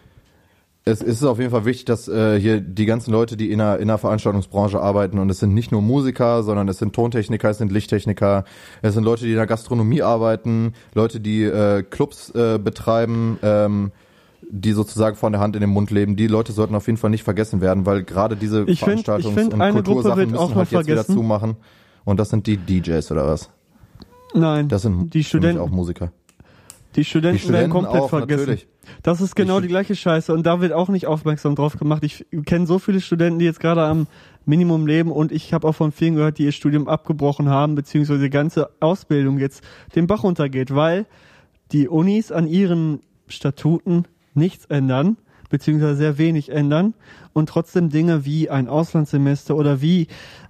S1: Es ist auf jeden Fall wichtig, dass äh, hier die ganzen Leute, die in der, in der Veranstaltungsbranche arbeiten, und es sind nicht nur Musiker, sondern es sind Tontechniker, es sind Lichttechniker, es sind Leute, die in der Gastronomie arbeiten, Leute, die äh, Clubs äh, betreiben, ähm, die sozusagen von der Hand in den Mund leben. Die Leute sollten auf jeden Fall nicht vergessen werden, weil gerade diese
S2: Ich find-
S1: Veranstaltungs-
S2: find,
S1: und
S2: eine Gruppe
S1: Kultursachen müssen halt jetzt wieder zumachen. Und das sind die DJs oder was?
S2: Nein,
S1: Das sind
S2: die Studenten,
S1: auch Musiker.
S2: die Studenten,
S1: Die Studenten
S2: werden komplett
S1: auch,
S2: vergessen.
S1: natürlich.
S2: Das ist genau
S1: Die
S2: gleiche Scheiße und da wird auch nicht aufmerksam drauf gemacht. Ich kenne so viele Studenten, die jetzt gerade am Minimum leben und ich habe auch von vielen gehört, die ihr Studium abgebrochen haben, beziehungsweise die ganze Ausbildung jetzt den Bach runtergeht, weil die Unis an ihren Statuten nichts ändern, beziehungsweise sehr wenig ändern und trotzdem Dinge wie ein Auslandssemester oder wie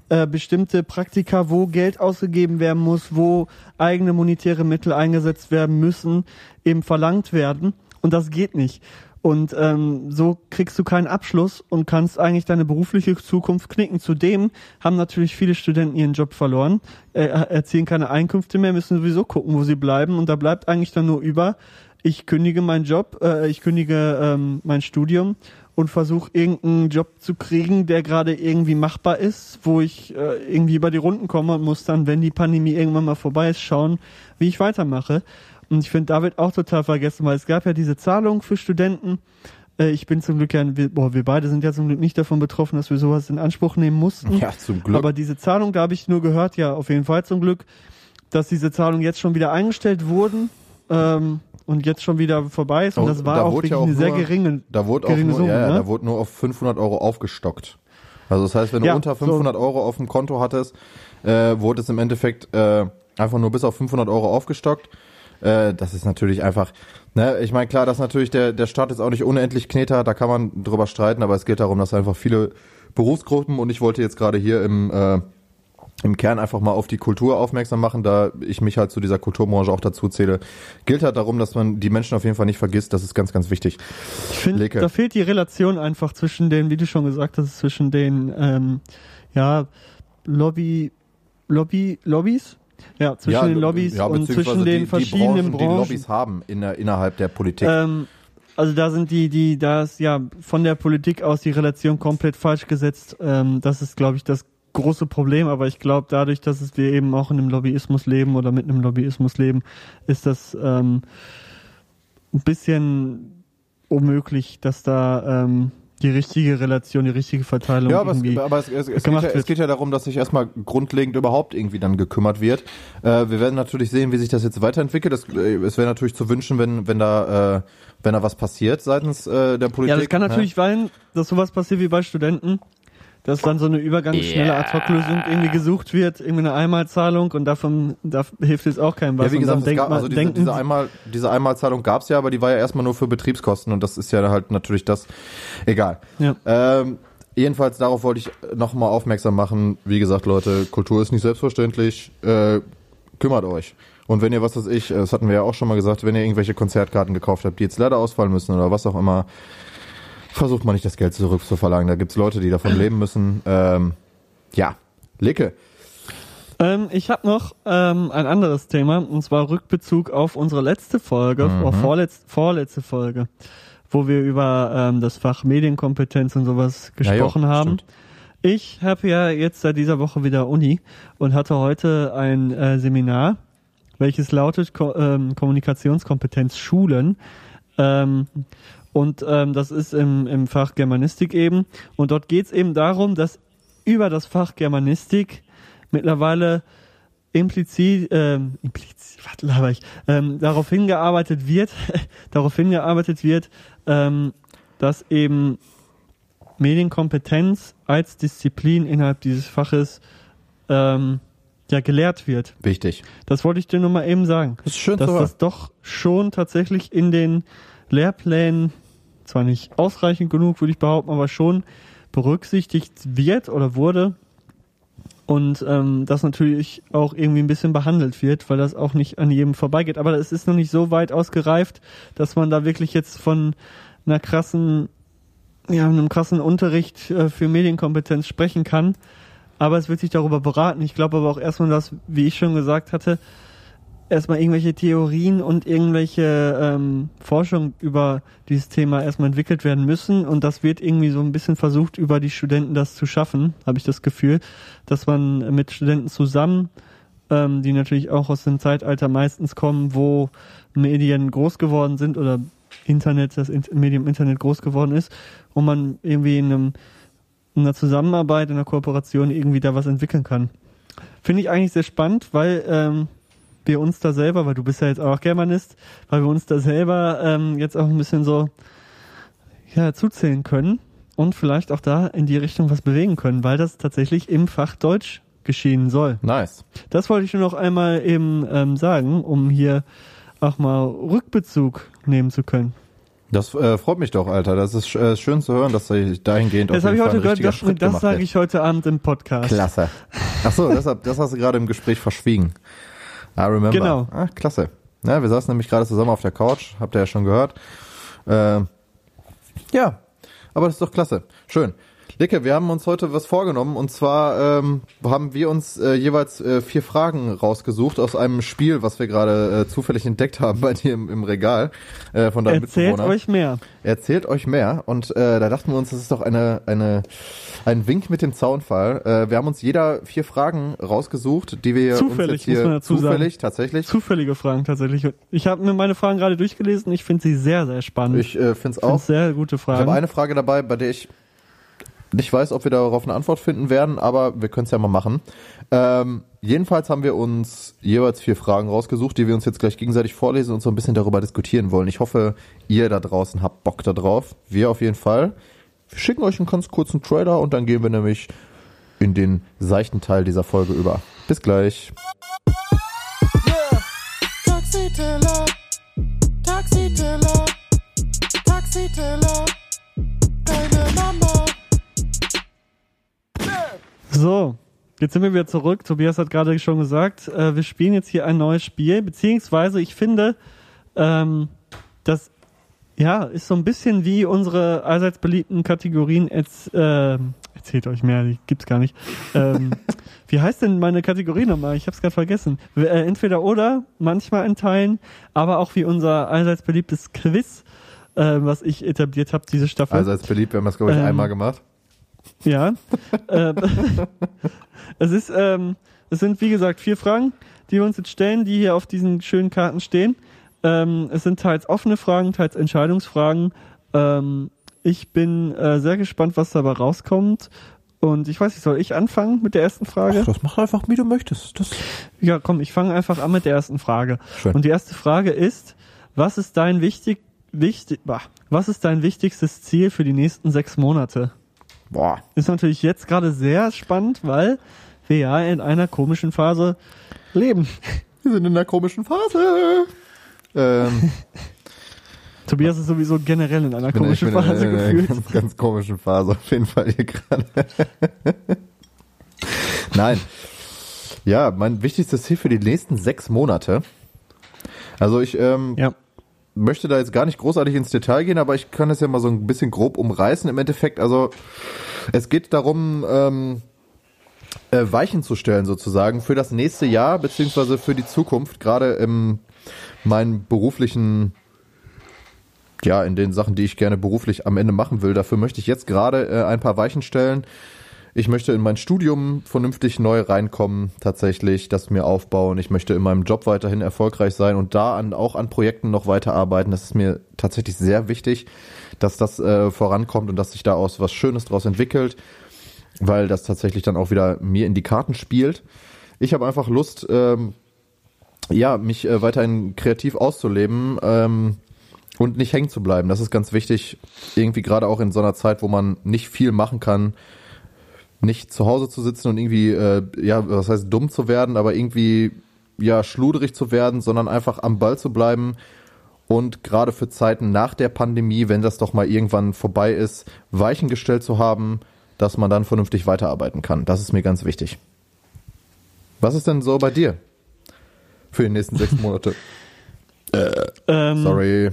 S2: äh, bestimmte Praktika, wo Geld ausgegeben werden muss, wo eigene monetäre Mittel eingesetzt werden müssen, eben verlangt werden. Und das geht nicht. Und ähm, so kriegst du keinen Abschluss und kannst eigentlich deine berufliche Zukunft knicken. Zudem haben natürlich viele Studenten ihren Job verloren, äh, erzielen keine Einkünfte mehr, müssen sowieso gucken, wo sie bleiben. Und da bleibt eigentlich dann nur über, ich kündige meinen Job, äh, ich kündige ähm, mein Studium und versuche irgendeinen Job zu kriegen, der gerade irgendwie machbar ist, wo ich äh, irgendwie über die Runden komme und muss dann, wenn die Pandemie irgendwann mal vorbei ist, schauen, wie ich weitermache. Und ich finde, da wird auch total vergessen, weil es gab ja diese Zahlung für Studenten. Äh, ich bin zum Glück ja, wir, boah, wir beide sind ja zum Glück nicht davon betroffen, dass wir sowas in Anspruch nehmen mussten.
S1: Ja, zum Glück.
S2: Aber diese Zahlung, da habe ich nur gehört, ja, auf jeden Fall zum Glück, dass diese Zahlungen jetzt schon wieder eingestellt wurden ähm, und jetzt schon wieder vorbei ist. Und
S1: Oh,
S2: das war
S1: da
S2: auch wirklich
S1: ja auch
S2: eine sehr
S1: nur-
S2: geringe.
S1: Da wurde
S2: geringe
S1: nur,
S2: Summe,
S1: ja,
S2: ne?
S1: da wurde nur auf 500 Euro aufgestockt. Also das heißt, wenn du
S2: Ja,
S1: unter
S2: so.
S1: 500 Euro auf dem Konto hattest, äh, wurde es im Endeffekt äh, einfach nur bis auf 500 Euro aufgestockt. Äh, das ist natürlich einfach, ne, ich meine, klar, dass natürlich der, der Staat ist auch nicht unendlich Kneter, da kann man drüber streiten, aber es geht darum, dass einfach viele Berufsgruppen und ich wollte jetzt gerade hier im, äh, im Kern einfach mal auf die Kultur aufmerksam machen, da ich mich halt zu dieser Kulturbranche auch dazu zähle. Gilt halt darum, dass man die Menschen auf jeden Fall nicht vergisst, das ist ganz, ganz wichtig.
S2: Ich finde, da fehlt die Relation einfach zwischen den, wie du schon gesagt hast, zwischen den, ähm, ja, Lobby, Lobby, Lobbys? Ja, zwischen den Lobbys
S1: ja,
S2: und zwischen den
S1: die,
S2: verschiedenen
S1: die Branchen,
S2: Branchen.
S1: die Lobbys haben in der, innerhalb der Politik.
S2: Ähm, also da sind die, die, da ist ja von der Politik aus die Relation komplett falsch gesetzt. Ähm, das ist, glaube ich, das große Problem. Aber ich glaube, dadurch, dass es wir eben auch in einem Lobbyismus leben oder mit einem Lobbyismus leben, ist das ähm, ein bisschen unmöglich, dass da ähm, die richtige Relation, die richtige Verteilung
S1: ja, aber, es, aber es, es, es, geht ja, es geht ja darum, dass sich erstmal grundlegend überhaupt irgendwie dann gekümmert wird. Äh, wir werden natürlich sehen, wie sich das jetzt weiterentwickelt. Das, äh, es wäre natürlich zu wünschen, wenn, wenn da, äh, wenn da was passiert seitens äh, der Politik.
S2: Ja, das kann
S1: ne?
S2: natürlich sein, dass sowas passiert wie bei Studenten, dass dann so eine übergangsschnelle Ad-Hoc-Lösung irgendwie gesucht wird, irgendwie eine Einmalzahlung und davon da hilft jetzt auch keinem was.
S1: Ja, wie gesagt,
S2: denkt
S1: gab, also diese,
S2: denken,
S1: diese, Einmal, diese Einmalzahlung gab's ja, aber die war ja erstmal nur für Betriebskosten und das ist ja halt natürlich das. Egal.
S2: ja.
S1: Ähm, jedenfalls darauf wollte ich nochmal aufmerksam machen. Wie gesagt, Leute, Kultur ist nicht selbstverständlich. Äh, kümmert euch. Und wenn ihr, was weiß ich, das hatten wir ja auch schon mal gesagt, wenn ihr irgendwelche Konzertkarten gekauft habt, die jetzt leider ausfallen müssen oder was auch immer, versucht man nicht das Geld zurückzuverlangen. Da gibt's Leute, die davon leben müssen. Ähm, ja, Licke.
S2: Ähm, ich habe noch ähm, ein anderes Thema, und zwar Rückbezug auf unsere letzte Folge,
S1: Mhm.
S2: oder vorletz, vorletzte Folge, wo wir über ähm, das Fach Medienkompetenz und sowas gesprochen
S1: Ja, jo,
S2: haben.
S1: stimmt.
S2: Ich habe ja jetzt seit dieser Woche wieder Uni und hatte heute ein äh, Seminar, welches lautet Ko ähm, Kommunikationskompetenz Schulen. Ähm, und ähm, das ist im, im Fach Germanistik eben. Und dort geht es eben darum, dass über das Fach Germanistik mittlerweile implizit, ähm, implizit, [laughs] was laber ich, ähm, darauf hingearbeitet wird, [laughs] darauf hingearbeitet wird, ähm, dass eben Medienkompetenz als Disziplin innerhalb dieses Faches ähm, ja gelehrt wird.
S1: Wichtig.
S2: Das wollte ich dir nur mal eben sagen.
S1: Das ist schön
S2: dass das doch schon tatsächlich in den Lehrplänen, zwar nicht ausreichend genug, würde ich behaupten, aber schon berücksichtigt wird oder wurde. Und ähm, das natürlich auch irgendwie ein bisschen behandelt wird, weil das auch nicht an jedem vorbeigeht. Aber es ist noch nicht so weit ausgereift, dass man da wirklich jetzt von einer krassen, ja, einem krassen Unterricht äh, für Medienkompetenz sprechen kann. Aber es wird sich darüber beraten. Ich glaube aber auch erstmal, dass, wie ich schon gesagt hatte, erstmal irgendwelche Theorien und irgendwelche ähm, Forschung über dieses Thema erstmal entwickelt werden müssen und das wird irgendwie so ein bisschen versucht, über die Studenten das zu schaffen, habe ich das Gefühl, dass man mit Studenten zusammen, ähm, die natürlich auch aus dem Zeitalter meistens kommen, wo Medien groß geworden sind oder Internet, das Medium Internet groß geworden ist und man irgendwie in einem in einer Zusammenarbeit, in einer Kooperation irgendwie da was entwickeln kann. Finde ich eigentlich sehr spannend, weil ähm, wir uns da selber, weil du bist ja jetzt auch Germanist, weil wir uns da selber ähm, jetzt auch ein bisschen so ja, zuzählen können und vielleicht auch da in die Richtung was bewegen können, weil das tatsächlich im Fach Deutsch geschehen soll.
S1: Nice.
S2: Das wollte ich nur noch einmal eben ähm, sagen, um hier auch mal Rückbezug nehmen zu können.
S1: Das äh, freut mich doch, Alter. Das ist äh, schön zu hören, dass du dahingehend
S2: Das
S1: auf
S2: habe
S1: jeden
S2: ich heute gehört, das,
S1: Schritt
S2: das sage ich heute Abend im Podcast.
S1: Klasse. Ach so, deshalb, das hast du gerade im Gespräch verschwiegen. I remember.
S2: Genau.
S1: Ah, klasse. Ja, wir saßen nämlich gerade zusammen auf der Couch, habt ihr ja schon gehört. Ähm, ja, aber das ist doch klasse. Schön. Licke, wir haben uns heute was vorgenommen und zwar ähm, haben wir uns äh, jeweils äh, vier Fragen rausgesucht aus einem Spiel, was wir gerade äh, zufällig entdeckt haben bei dir im, im Regal äh, von deinem
S2: Erzählt
S1: Mitbewohner.
S2: euch mehr.
S1: Erzählt euch mehr und äh, da dachten wir uns, das ist doch eine, eine, ein Wink mit dem Zaunfall. Äh, wir haben uns jeder vier Fragen rausgesucht, die wir
S2: Zufällig,
S1: uns jetzt hier
S2: muss man dazu sagen.
S1: zufällig tatsächlich.
S2: Zufällige Fragen tatsächlich. Ich habe mir meine Fragen gerade durchgelesen. Ich finde sie sehr, sehr spannend.
S1: Ich äh, finde es
S2: Ich
S1: auch.
S2: sehr gute
S1: Ich
S2: Fragen.
S1: habe eine Frage dabei, bei der ich nicht weiß, ob wir darauf eine Antwort finden werden, aber wir können es ja mal machen. Ähm, jedenfalls haben wir uns jeweils vier Fragen rausgesucht, die wir uns jetzt gleich gegenseitig vorlesen und so ein bisschen darüber diskutieren wollen. Ich hoffe, ihr da draußen habt Bock da drauf. Wir auf jeden Fall. Wir schicken euch einen ganz kurzen Trailer und dann gehen wir nämlich in den seichten Teil dieser Folge über. Bis gleich.
S3: Yeah. Taxiteller, Taxiteller, Taxiteller, deine Mama.
S2: So, jetzt sind wir wieder zurück. Tobias hat gerade schon gesagt, äh, wir spielen jetzt hier ein neues Spiel, beziehungsweise ich finde, ähm, das ja ist so ein bisschen wie unsere allseits beliebten Kategorien. Jetzt, ähm, erzählt euch mehr, die gibt's gar nicht. Ähm, [laughs] wie heißt denn meine Kategorie nochmal? Ich hab's gerade vergessen. Äh, entweder oder, manchmal in Teilen, aber auch wie unser allseits beliebtes Quiz, äh, was ich etabliert habe, diese Staffel.
S1: Als beliebt, wir haben das glaube ich
S2: Ähm,
S1: einmal gemacht.
S2: Ja. [laughs] ähm, [laughs] es ist, ähm, es sind wie gesagt vier Fragen, die wir uns jetzt stellen, die hier auf diesen schönen Karten stehen. Ähm, es sind teils offene Fragen, teils Entscheidungsfragen. Ähm, ich bin äh, sehr gespannt, was dabei rauskommt. Und ich weiß nicht, soll ich anfangen mit der ersten Frage?
S1: das mach einfach, wie du möchtest. Das
S2: Ja, komm, ich fange einfach an mit der ersten Frage.
S1: Schön.
S2: Und die erste Frage ist, was ist dein wichtig, wichtig, bah, was ist dein wichtigstes Ziel für die nächsten sechs Monate?
S1: Boah.
S2: Ist natürlich jetzt gerade sehr spannend, weil wir ja in einer komischen Phase leben.
S1: Wir sind in einer komischen Phase. Ähm, [laughs]
S2: Tobias ist sowieso generell in einer
S1: bin-
S2: komischen Phase
S1: in einer
S2: gefühlt.
S1: ganz, ganz komischen Phase auf jeden Fall hier gerade. [laughs] Nein. Ja, mein wichtigstes Ziel für die nächsten sechs Monate. Also ich ähm,
S2: Ja.
S1: Möchte da jetzt gar nicht großartig ins Detail gehen, aber ich kann es ja mal so ein bisschen grob umreißen. Im Endeffekt, also es geht darum, ähm, äh, Weichen zu stellen sozusagen für das nächste Jahr beziehungsweise für die Zukunft, gerade im meinen beruflichen, ja, in den Sachen, die ich gerne beruflich am Ende machen will. Dafür möchte ich jetzt gerade äh, ein paar Weichen stellen. Ich möchte in mein Studium vernünftig neu reinkommen, tatsächlich, das mir aufbauen. Ich möchte in meinem Job weiterhin erfolgreich sein und da an, auch an Projekten noch weiterarbeiten. Das ist mir tatsächlich sehr wichtig, dass das äh, vorankommt und dass sich daraus was Schönes draus entwickelt, weil das tatsächlich dann auch wieder mir in die Karten spielt. Ich habe einfach Lust, ähm, ja, mich äh, weiterhin kreativ auszuleben ähm, und nicht hängen zu bleiben. Das ist ganz wichtig, irgendwie gerade auch in so einer Zeit, wo man nicht viel machen kann, nicht zu Hause zu sitzen und irgendwie, äh, ja, was heißt dumm zu werden, aber irgendwie, ja, schluderig zu werden, sondern einfach am Ball zu bleiben und gerade für Zeiten nach der Pandemie, wenn das doch mal irgendwann vorbei ist, Weichen gestellt zu haben, dass man dann vernünftig weiterarbeiten kann. Das ist mir ganz wichtig. Was ist denn so bei dir für die nächsten sechs Monate? [laughs]
S2: Ähm,
S1: Sorry.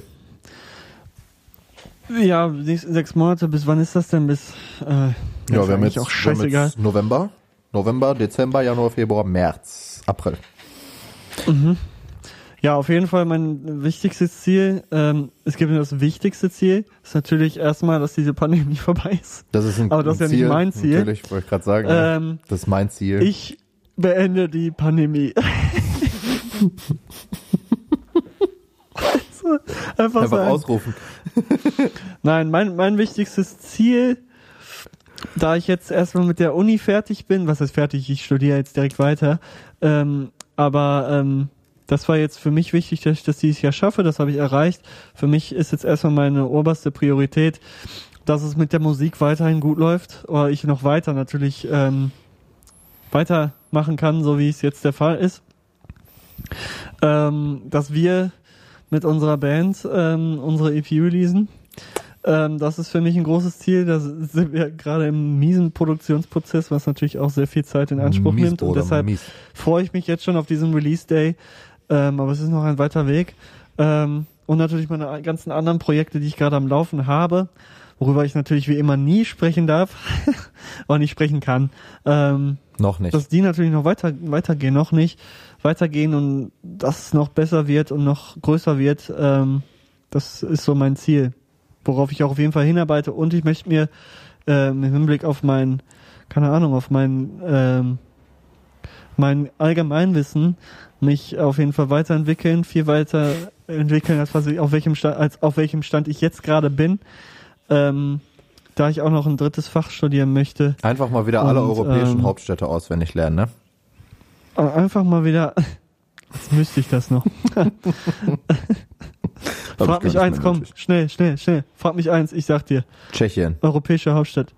S2: Ja, nächsten sechs Monate, bis wann ist das denn? Bis, äh,
S1: Ja,
S2: ist
S1: wir haben jetzt,
S2: auch scheißegal.
S1: jetzt November, November, Dezember, Januar, Februar, März, April.
S2: Ja, auf jeden Fall mein wichtigstes Ziel. Ähm, es gibt nur das wichtigste Ziel. Ist natürlich erstmal, dass diese Pandemie [laughs] vorbei ist.
S1: Das ist ein,
S2: Aber das ist ja nicht mein Ziel.
S1: Natürlich, wollte ich gerade sagen.
S2: Ähm,
S1: das ist mein Ziel.
S2: Ich beende die Pandemie. [laughs] so, einfach
S1: Einfach ausrufen.
S2: Nein, mein, mein wichtigstes Ziel, da ich jetzt erstmal mit der Uni fertig bin, was heißt fertig, ich studiere jetzt direkt weiter, ähm, aber ähm, das war jetzt für mich wichtig, dass ich das dieses Jahr schaffe, das habe ich erreicht. Für mich ist jetzt erstmal meine oberste Priorität, dass es mit der Musik weiterhin gut läuft, oder ich noch weiter natürlich ähm, weitermachen kann, so wie es jetzt der Fall ist. Ähm, dass wir mit unserer Band ähm, unsere EP releasen. Ähm, das ist für mich ein großes Ziel. Da sind wir gerade im miesen Produktionsprozess, was natürlich auch sehr viel Zeit in Anspruch
S1: Mies,
S2: nimmt. Und deshalb
S1: mies.
S2: freue ich mich jetzt schon auf diesen Release Day. Ähm, aber es ist noch ein weiter Weg. Ähm, und natürlich meine ganzen anderen Projekte, die ich gerade am Laufen habe, worüber ich natürlich wie immer nie sprechen darf [laughs] oder nicht sprechen kann. Ähm,
S1: Noch nicht.
S2: dass die natürlich noch weiter weitergehen, noch nicht weitergehen und dass es noch besser wird und noch größer wird. Ähm, das ist so mein Ziel, worauf ich auch auf jeden Fall hinarbeite. Und ich möchte mir ähm, im Hinblick auf mein, keine Ahnung, auf mein ähm, mein Allgemeinwissen mich auf jeden Fall weiterentwickeln, viel weiter entwickeln, als was ich, auf welchem Stand, als auf welchem Stand ich jetzt gerade bin. Ähm, da ich auch noch ein drittes Fach studieren möchte,
S1: Einfach mal wieder alle
S2: Und,
S1: europäischen
S2: ähm,
S1: Hauptstädte auswendig lernen, ne?
S2: Aber Einfach mal wieder. Jetzt müsste ich das noch. [laughs] Frag
S1: ich
S2: mich eins, komm,
S1: nötig.
S2: schnell, schnell, schnell. Frag mich eins, ich sag dir.
S1: Tschechien.
S2: Europäische Hauptstadt.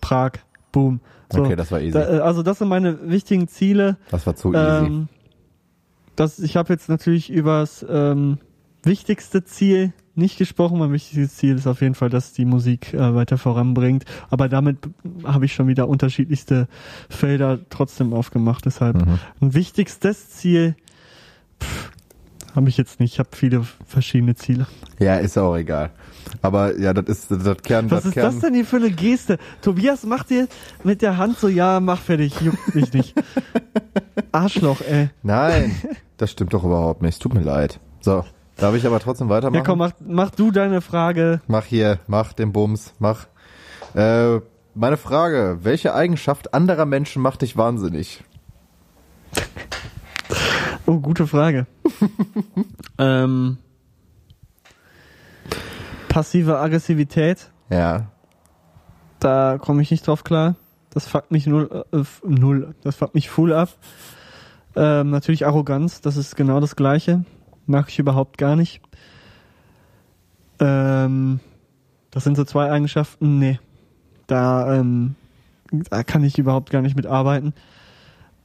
S2: Prag. Boom. So,
S1: Okay, das war easy.
S2: da, äh, also das sind meine wichtigen Ziele.
S1: das war zu easy.
S2: Ähm, das, ich habe jetzt natürlich übers ähm, wichtigste Ziel nicht gesprochen. Mein wichtigstes Ziel ist auf jeden Fall, dass die Musik äh, weiter voranbringt. Aber damit habe ich schon wieder unterschiedlichste Felder trotzdem aufgemacht. Deshalb
S1: Mhm.
S2: ein wichtigstes Ziel habe ich jetzt nicht. Ich habe viele verschiedene Ziele.
S1: Ja, ist auch egal. Aber ja, das ist das Kern,
S2: Was
S1: das
S2: ist
S1: Kern.
S2: das denn hier für eine Geste? Tobias macht dir mit der Hand so, ja, mach fertig, juckt mich nicht. [laughs] Arschloch, ey.
S1: Nein, das stimmt doch überhaupt nicht. Es tut mir leid. So, darf ich aber trotzdem weitermachen?
S2: Ja, komm, mach, mach du deine Frage.
S1: Mach hier, mach den Bums, mach. Äh, meine Frage, welche Eigenschaft anderer Menschen macht dich wahnsinnig? [laughs]
S2: Oh, gute Frage. [laughs] ähm, passive Aggressivität,
S1: Ja.
S2: da komme ich nicht drauf klar. Das fuckt mich null, äh, null, das fuckt mich full ab. Ähm, natürlich Arroganz, das ist genau das Gleiche. Mag ich überhaupt gar nicht. Ähm, das sind so zwei Eigenschaften, nee. Da, ähm, da kann ich überhaupt gar nicht mitarbeiten.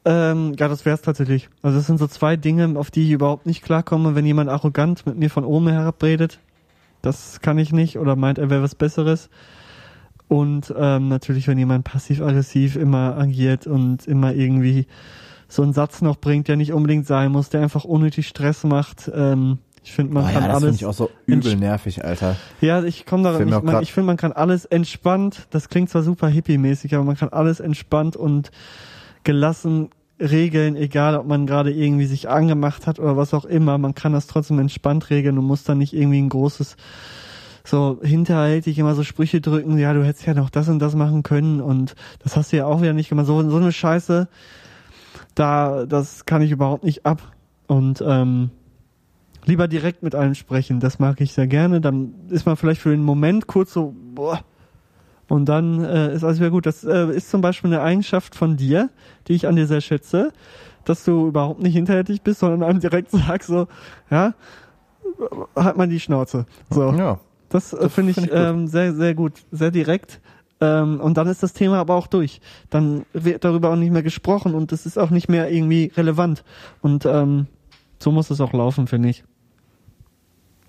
S2: Ähm, ja, das wär's tatsächlich. Also das sind so zwei Dinge, auf die ich überhaupt nicht klarkomme, wenn jemand arrogant mit mir von oben herabredet. Das kann ich nicht oder meint, er wäre was Besseres. Und ähm, natürlich, wenn jemand passiv-aggressiv immer agiert und immer irgendwie so einen Satz noch bringt, der nicht unbedingt sein muss, der einfach unnötig Stress macht. Ähm, ich finde, man
S1: Oh
S2: kann
S1: ja, das finde
S2: alles.
S1: ich auch so übel nervig, Alter.
S2: Ja, ich komme da.
S1: Fällt mir
S2: Ich,
S1: grad-
S2: ich finde, man kann alles entspannt. Das klingt zwar super hippie-mäßig, aber man kann alles entspannt und gelassen regeln, egal ob man gerade irgendwie sich angemacht hat oder was auch immer. Man kann das trotzdem entspannt regeln und muss dann nicht irgendwie ein großes so hinterhältig immer so Sprüche drücken, ja, du hättest ja noch das und das machen können und das hast du ja auch wieder nicht gemacht. So, so eine Scheiße, da, das kann ich überhaupt nicht ab. Und ähm, lieber direkt mit allen sprechen, das mag ich sehr gerne. Dann ist man vielleicht für den Moment kurz so, boah, und dann äh, ist alles wieder gut. Das äh, ist zum Beispiel eine Eigenschaft von dir, die ich an dir sehr schätze, dass du überhaupt nicht hinterhältig bist, sondern einem direkt [laughs] sagst so, ja, halt mal die Schnauze. So.
S1: Ja.
S2: Das, äh, finde ich,
S1: find ich
S2: ähm, sehr, sehr gut, sehr direkt. Ähm, und dann ist das Thema aber auch durch. Dann wird darüber auch nicht mehr gesprochen und es ist auch nicht mehr irgendwie relevant. Und ähm, so muss es auch laufen, finde ich.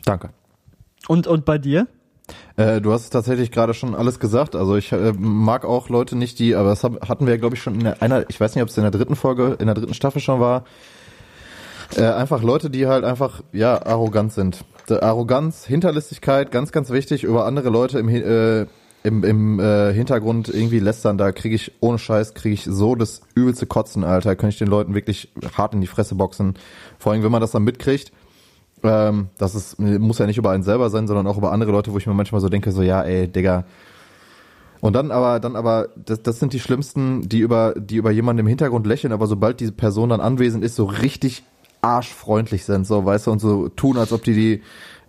S1: Danke.
S2: Und, und bei dir?
S1: Äh, du hast tatsächlich gerade schon alles gesagt. Also ich äh, mag auch Leute nicht, die, aber das hab, hatten wir, glaube ich, schon in einer, ich weiß nicht, ob es in der dritten Folge, in der dritten Staffel schon war. Äh, einfach Leute, die halt einfach, ja, arrogant sind. Der Arroganz, Hinterlistigkeit, ganz, ganz wichtig, über andere Leute im, äh, im, im äh, Hintergrund irgendwie lästern, da kriege ich, ohne Scheiß, kriege ich so das übelste Kotzen, Alter. Könnte ich den Leuten wirklich hart in die Fresse boxen. Vor allem, wenn man das dann mitkriegt. Ähm, das ist, muss ja nicht über einen selber sein, sondern auch über andere Leute, wo ich mir manchmal so denke, so, ja, ey, Digga. Und dann aber, dann aber, das, das sind die Schlimmsten, die über, die über jemanden im Hintergrund lächeln, aber sobald diese Person dann anwesend ist, so richtig arschfreundlich sind, so, weißt du, und so tun, als ob die die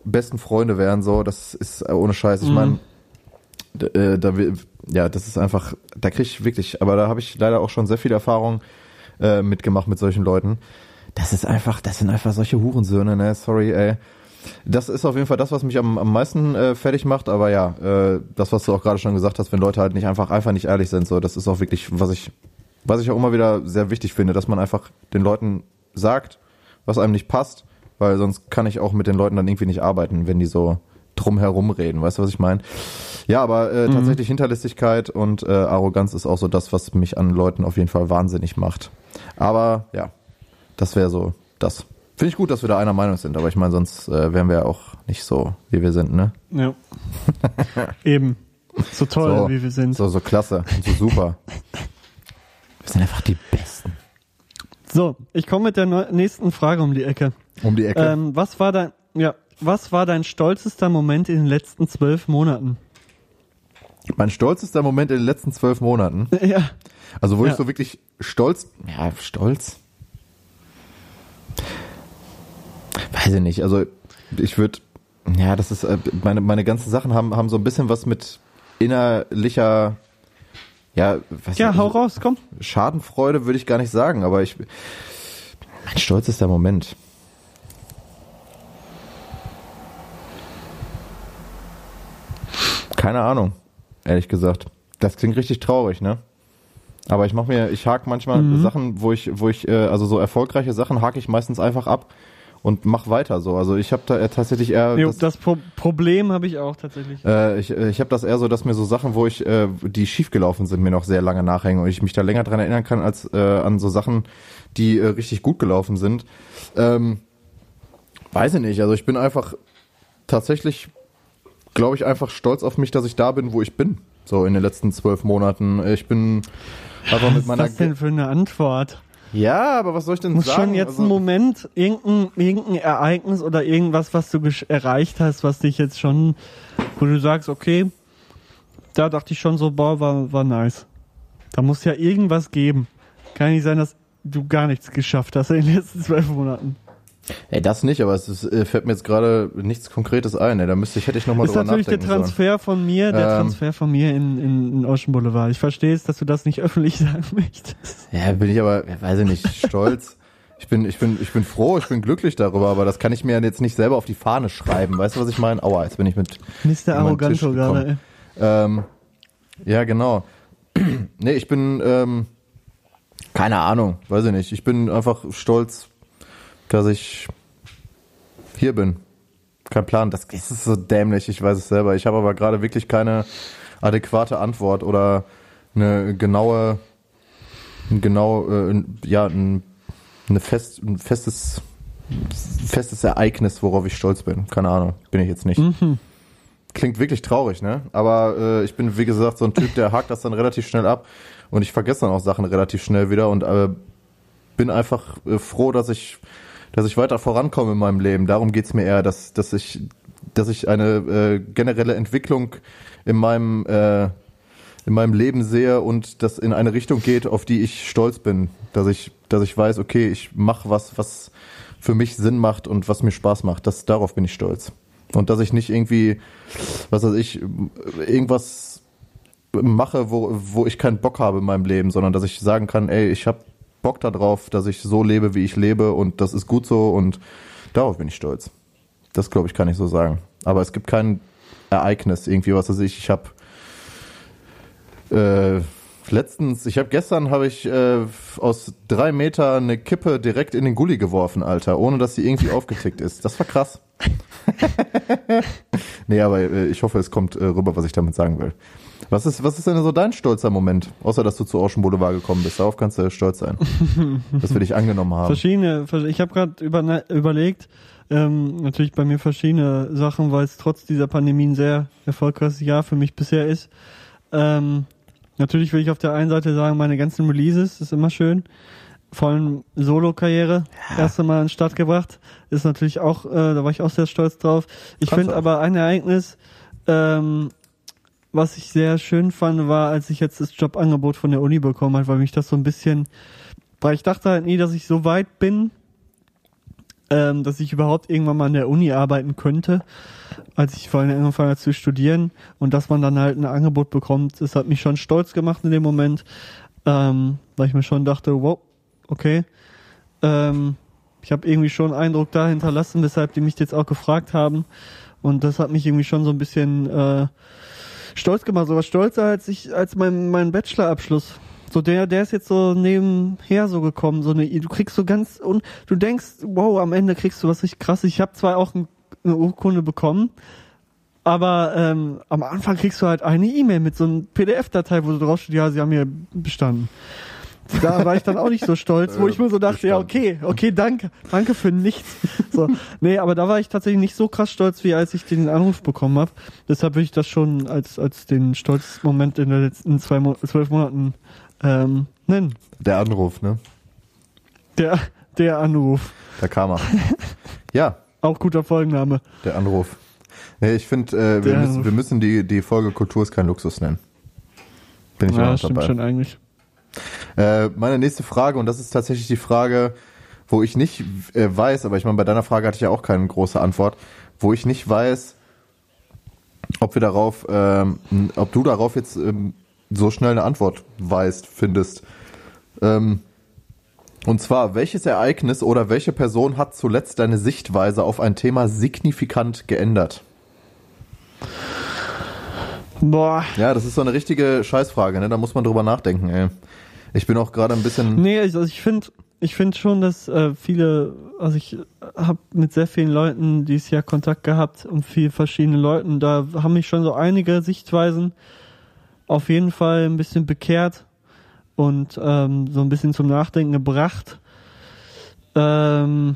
S1: besten Freunde wären, so, das ist äh, ohne Scheiß. Ich meine, äh, da, ja, das ist einfach, da krieg ich wirklich, aber da habe ich leider auch schon sehr viel Erfahrung äh, mitgemacht mit solchen Leuten. Das ist einfach, das sind einfach solche Hurensöhne, ne? Sorry, ey. Das ist auf jeden Fall das, was mich am, am meisten äh, fertig macht, aber ja, äh, das, was du auch gerade schon gesagt hast, wenn Leute halt nicht einfach, einfach nicht ehrlich sind, so, das ist auch wirklich, was ich, was ich auch immer wieder sehr wichtig finde, dass man einfach den Leuten sagt, was einem nicht passt, weil sonst kann ich auch mit den Leuten dann irgendwie nicht arbeiten, wenn die so drumherum reden, weißt du, was ich meine? Ja, aber äh, tatsächlich Hinterlistigkeit und äh, Arroganz ist auch so das, was mich an Leuten auf jeden Fall wahnsinnig macht. Aber ja, das wäre so das. Finde ich gut, dass wir da einer Meinung sind, aber ich meine, sonst äh, wären wir ja auch nicht so, wie wir sind, ne?
S2: Ja. [laughs] Eben. So toll,
S1: So.
S2: wie wir sind.
S1: So, so klasse und so super. Wir sind einfach die Besten.
S2: So, ich komme mit der neu- nächsten Frage um die Ecke.
S1: Um die Ecke.
S2: Ähm, was war dein, ja, was war dein stolzester Moment in den letzten zwölf Monaten?
S1: mein stolzester Moment in den letzten zwölf Monaten. [laughs]
S2: ja.
S1: Also wo
S2: Ja.
S1: ich so wirklich stolz, ja, stolz. Weiß ich nicht. Also ich würde, ja, das ist, äh, meine, meine ganzen Sachen haben, haben so ein bisschen was mit innerlicher, ja, was
S2: Ja, hau raus, komm.
S1: Schadenfreude würde ich gar nicht sagen, aber ich, mein stolzester Moment. Keine Ahnung, ehrlich gesagt. Das klingt richtig traurig, ne? Aber ich mache mir, ich hake manchmal
S2: Mhm.
S1: Sachen, wo ich, wo ich, äh, also so erfolgreiche Sachen hake ich meistens einfach ab und mach weiter so. Also ich habe da eher tatsächlich eher
S2: Jo,
S1: das-
S2: das Pro Problem habe ich auch tatsächlich.
S1: äh, ich äh, ich habe das eher so, dass mir so Sachen, wo ich, äh, die schiefgelaufen sind, mir noch sehr lange nachhängen und ich mich da länger dran erinnern kann, als äh, an so Sachen, die äh, richtig gut gelaufen sind. Ähm, weiß ich nicht. Also ich bin einfach tatsächlich, glaube ich, einfach stolz auf mich, dass ich da bin, wo ich bin. So in den letzten zwölf Monaten. Ich bin mit
S2: Was ist das denn für eine Antwort?
S1: Ja, aber was soll ich denn
S2: Muss
S1: sagen?
S2: schon jetzt
S1: Also-
S2: ein Moment, irgendein, irgendein Ereignis oder irgendwas, was du erreicht hast, was dich jetzt schon, wo du sagst, okay, da dachte ich schon so, boah, war, war nice. Da muss ja irgendwas geben. Kann nicht sein, dass du gar nichts geschafft hast in den letzten zwölf Monaten.
S1: Ey, das nicht, aber es ist, äh, fällt mir jetzt gerade nichts Konkretes ein. Ey. Da müsste ich, hätte ich nochmal
S2: ist
S1: drüber
S2: natürlich der
S1: nachdenken sollen.
S2: Transfer von mir, der
S1: Ähm.
S2: Transfer von mir in, in, in Ocean Boulevard. Ich verstehe es, dass du das nicht [laughs] öffentlich sagen möchtest.
S1: Ja, bin ich aber, weiß ich nicht, stolz. Ich bin, ich bin, ich bin froh, ich bin glücklich darüber, aber das kann ich mir jetzt nicht selber auf die Fahne schreiben. Weißt du, was ich meine? Aua, jetzt bin ich mit.
S2: Mr. Arroganto gerade, ey.
S1: Ähm, ja, genau. nee, ich bin, ähm, keine Ahnung, weiß ich nicht. Ich bin einfach stolz, dass ich hier bin. Kein Plan, das ist so dämlich, ich weiß es selber. Ich habe aber gerade wirklich keine adäquate Antwort oder eine genaue, ein genau, äh, ja, ein, eine fest, ein festes, festes Ereignis, worauf ich stolz bin. Keine Ahnung, bin ich jetzt nicht. Klingt wirklich traurig, ne? Aber äh, ich bin, wie gesagt, so ein Typ, der hakt das dann relativ schnell ab und ich vergesse dann auch Sachen relativ schnell wieder und äh, bin einfach äh, froh, dass ich, dass ich weiter vorankomme in meinem Leben. Darum geht's mir eher, dass, dass ich, dass ich eine äh, generelle Entwicklung in meinem äh, in meinem Leben sehe und das in eine Richtung geht, auf die ich stolz bin, dass ich, dass ich weiß, okay, ich mache was, was für mich Sinn macht und was mir Spaß macht. Das, darauf bin ich stolz. Und dass ich nicht irgendwie, was weiß ich, irgendwas mache, wo, wo ich keinen Bock habe in meinem Leben, sondern dass ich sagen kann, ey, ich habe Bock darauf, dass ich so lebe, wie ich lebe und das ist gut so und darauf bin ich stolz. Das glaube ich kann ich so sagen. Aber es gibt kein Ereignis irgendwie, was weiß ich, ich habe äh, letztens, ich habe gestern habe ich äh, aus drei Meter eine Kippe direkt in den Gully geworfen, Alter, ohne dass sie irgendwie aufgetickt ist. Das war krass. [laughs] nee, aber äh, ich hoffe, es kommt äh, rüber, was ich damit sagen will. Was ist, was ist denn so dein stolzer Moment? Außer, dass du zu Ocean Boulevard gekommen bist. Darauf kannst du stolz sein. [laughs] dass wir dich angenommen haben.
S2: Verschiedene, vers- ich habe gerade über, überlegt, ähm, natürlich bei mir verschiedene Sachen, weil es trotz dieser Pandemie ein sehr erfolgreiches Jahr für mich bisher ist. Ähm, natürlich will ich auf der einen Seite sagen, meine ganzen Releases ist immer schön. Vor allem Solo-Karriere, erste Mal den Start gebracht, ist natürlich auch, äh, da war ich auch sehr stolz drauf. Ich finde aber ein Ereignis, ähm, was ich sehr schön fand, war, als ich jetzt das Jobangebot von der Uni bekommen habe, weil mich das so ein bisschen, weil ich dachte halt nie, dass ich so weit bin, ähm, dass ich überhaupt irgendwann mal an der Uni arbeiten könnte, als ich vor allem angefangen habe zu studieren. Und dass man dann halt ein Angebot bekommt, das hat mich schon stolz gemacht in dem Moment, ähm, weil ich mir schon dachte, wow, okay, ähm, ich habe irgendwie schon Eindruck da hinterlassen, weshalb die mich jetzt auch gefragt haben. Und das hat mich irgendwie schon so ein bisschen äh, stolz gemacht, sogar stolzer als ich als mein mein Bachelorabschluss. So der der ist jetzt so nebenher so gekommen, so eine du kriegst so ganz und du denkst, wow, am Ende kriegst du was richtig krasses. Ich habe zwar auch ein, eine Urkunde bekommen, aber ähm, am Anfang kriegst du halt eine E-Mail mit so einem PDF-Datei, wo du drauf ja, sie haben hier bestanden. Da war ich dann auch nicht so stolz, wo ich mir so dachte, ja, okay, okay, danke, danke für nichts. So, nee, aber da war ich tatsächlich nicht so krass stolz, wie als ich den Anruf bekommen habe. Deshalb würde ich das schon als als den stolzesten Moment in den letzten zwei Mo zwölf Monaten ähm, nennen.
S1: Der Anruf, ne?
S2: Der der Anruf,
S1: Da kam er. ja,
S2: auch guter Folgenname.
S1: der Anruf. Nee, ich finde, äh, wir, müssen, wir müssen die, die Folge Kultur ist kein Luxus nennen. Bin ich
S2: Ja, stimmt
S1: dabei.
S2: schon eigentlich.
S1: Äh, meine nächste Frage, und das ist tatsächlich die Frage, wo ich nicht äh, weiß, aber ich meine, bei deiner Frage hatte ich ja auch keine große Antwort, wo ich nicht weiß, ob wir darauf, ähm, ob du darauf jetzt ähm, so schnell eine Antwort weißt, findest. Ähm, und zwar, welches Ereignis oder welche Person hat zuletzt deine Sichtweise auf ein Thema signifikant geändert?
S2: Boah.
S1: Ja, das ist so eine richtige Scheißfrage, ne? Da muss man drüber nachdenken, ey. Ich bin auch gerade ein bisschen.
S2: Nee, also ich finde ich finde schon, dass äh, viele, also ich habe mit sehr vielen Leuten dieses Jahr Kontakt gehabt und viel verschiedene Leuten, da haben mich schon so einige Sichtweisen auf jeden Fall ein bisschen bekehrt und ähm, so ein bisschen zum Nachdenken gebracht. Ähm,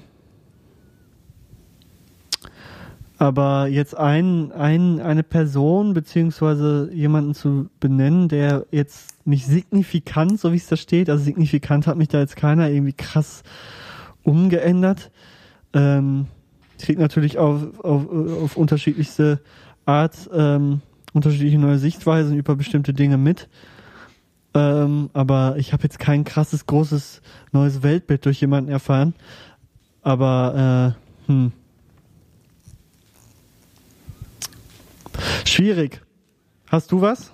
S2: aber jetzt ein, ein, eine Person beziehungsweise jemanden zu benennen, der jetzt mich signifikant, so wie es da steht, also signifikant hat mich da jetzt keiner irgendwie krass umgeändert. Ähm, ich krieg natürlich auf, auf, auf unterschiedlichste Art ähm, unterschiedliche neue Sichtweisen über bestimmte Dinge mit. Ähm, aber ich habe jetzt kein krasses, großes neues Weltbild durch jemanden erfahren. Aber äh, hm. Schwierig. Hast du was?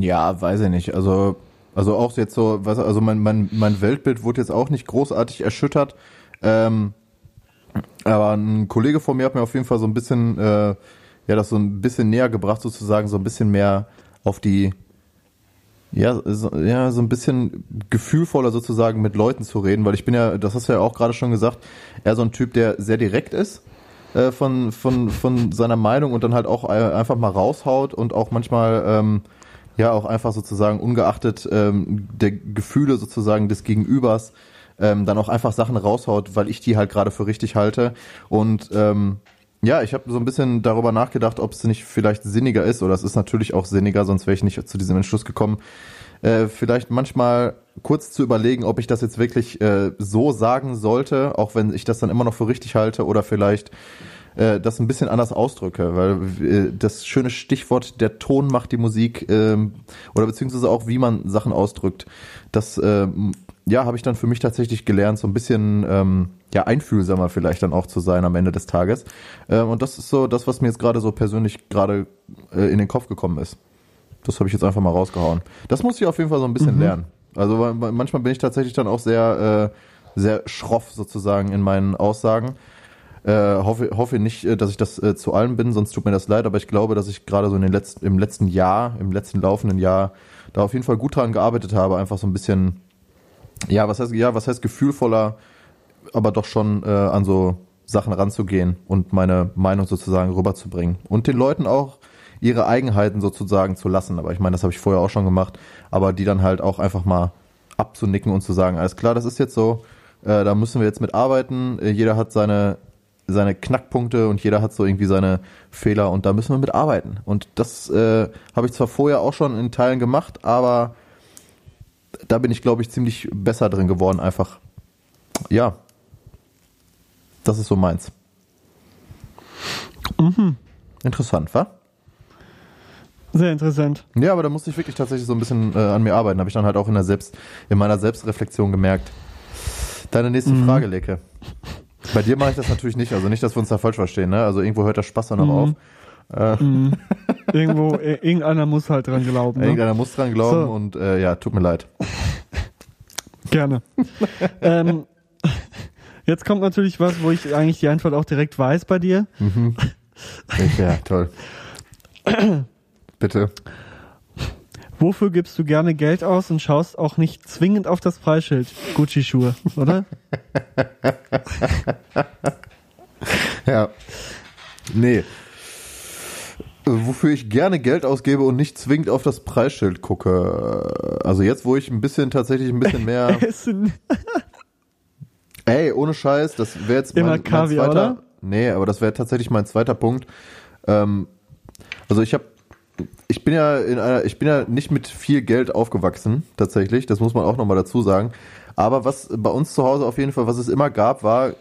S1: Ja, weiß ich nicht. Also, also auch jetzt so, was, also mein, mein, mein Weltbild wurde jetzt auch nicht großartig erschüttert. Ähm, aber ein Kollege von mir hat mir auf jeden Fall so ein bisschen, äh, ja, das so ein bisschen näher gebracht, sozusagen, so ein bisschen mehr auf die, ja, so, ja, so ein bisschen gefühlvoller sozusagen mit Leuten zu reden, weil ich bin ja, das hast du ja auch gerade schon gesagt, eher so ein Typ, der sehr direkt ist äh, von, von, von seiner Meinung und dann halt auch äh, einfach mal raushaut und auch manchmal ähm, ja auch einfach sozusagen ungeachtet ähm, der Gefühle sozusagen des Gegenübers ähm, dann auch einfach Sachen raushaut, weil ich die halt gerade für richtig halte. Und ähm, ja, ich habe so ein bisschen darüber nachgedacht, ob es nicht vielleicht sinniger ist, oder es ist natürlich auch sinniger, sonst wäre ich nicht zu diesem Entschluss gekommen, äh, vielleicht manchmal kurz zu überlegen, ob ich das jetzt wirklich äh, so sagen sollte, auch wenn ich das dann immer noch für richtig halte, oder vielleicht äh, das ein bisschen anders ausdrücke, weil äh, das schöne Stichwort, der Ton macht die Musik, ähm, oder beziehungsweise auch, wie man Sachen ausdrückt, das ähm, ja, habe ich dann für mich tatsächlich gelernt, so ein bisschen ähm, ja einfühlsamer vielleicht dann auch zu sein am Ende des Tages. Ähm, und das ist so das, was mir jetzt gerade so persönlich gerade äh, in den Kopf gekommen ist. Das habe ich jetzt einfach mal rausgehauen. Das muss ich auf jeden Fall so ein bisschen lernen. Also manchmal bin ich tatsächlich dann auch sehr äh, sehr schroff sozusagen in meinen Aussagen. Äh, hoffe, hoffe nicht, äh, dass ich das äh, zu allem bin, sonst tut mir das leid, aber ich glaube, dass ich gerade so in den letzten, im letzten Jahr, im letzten laufenden Jahr, da auf jeden Fall gut dran gearbeitet habe, einfach so ein bisschen, ja, was heißt, ja, was heißt gefühlvoller, aber doch schon äh, an so Sachen ranzugehen und meine Meinung sozusagen rüberzubringen. Und den Leuten auch ihre Eigenheiten sozusagen zu lassen. Aber ich meine, das habe ich vorher auch schon gemacht, aber die dann halt auch einfach mal abzunicken und zu sagen, alles klar, das ist jetzt so, äh, da müssen wir jetzt mit arbeiten, äh, jeder hat seine seine Knackpunkte und jeder hat so irgendwie seine Fehler und da müssen wir mit arbeiten. Und das äh, habe ich zwar vorher auch schon in Teilen gemacht, aber da bin ich, glaube ich, ziemlich besser drin geworden, einfach. Ja. Das ist so meins. Interessant, wa?
S2: Sehr interessant.
S1: Ja, aber da musste ich wirklich tatsächlich so ein bisschen äh, an mir arbeiten. Habe ich dann halt auch in der Selbst, in meiner Selbstreflexion gemerkt. Deine nächste Frage, Leke. Bei dir mache ich das natürlich nicht, also nicht, dass wir uns da falsch verstehen, ne? Also irgendwo hört der Spaß dann noch auf. Äh,
S2: Irgendwo, äh, irgendeiner muss halt dran glauben. Ne?
S1: Irgendeiner muss dran glauben
S2: So.
S1: und äh, ja, tut mir leid.
S2: Gerne. [laughs] ähm, jetzt kommt natürlich was, wo ich eigentlich die Antwort auch direkt weiß bei dir. [laughs]
S1: Ja, toll. [laughs] Bitte.
S2: Wofür gibst du gerne Geld aus und schaust auch nicht zwingend auf das Preisschild? Gucci-Schuhe, oder? [laughs]
S1: Ja. Nee. Wofür ich gerne Geld ausgebe und nicht zwingend auf das Preisschild gucke. Also jetzt, wo ich ein bisschen tatsächlich ein bisschen mehr. [laughs]
S2: Essen. [laughs]
S1: Ey, ohne Scheiß, das wäre jetzt
S2: Immer
S1: mein, mein
S2: Kaviar,
S1: zweiter.
S2: oder?
S1: Nee, aber das wäre tatsächlich mein zweiter Punkt. Ähm, also ich habe ich bin ja in einer, ich bin ja nicht mit viel Geld aufgewachsen, tatsächlich. Das muss man auch nochmal dazu sagen. Aber was bei uns zu Hause auf jeden Fall, was es immer gab, war,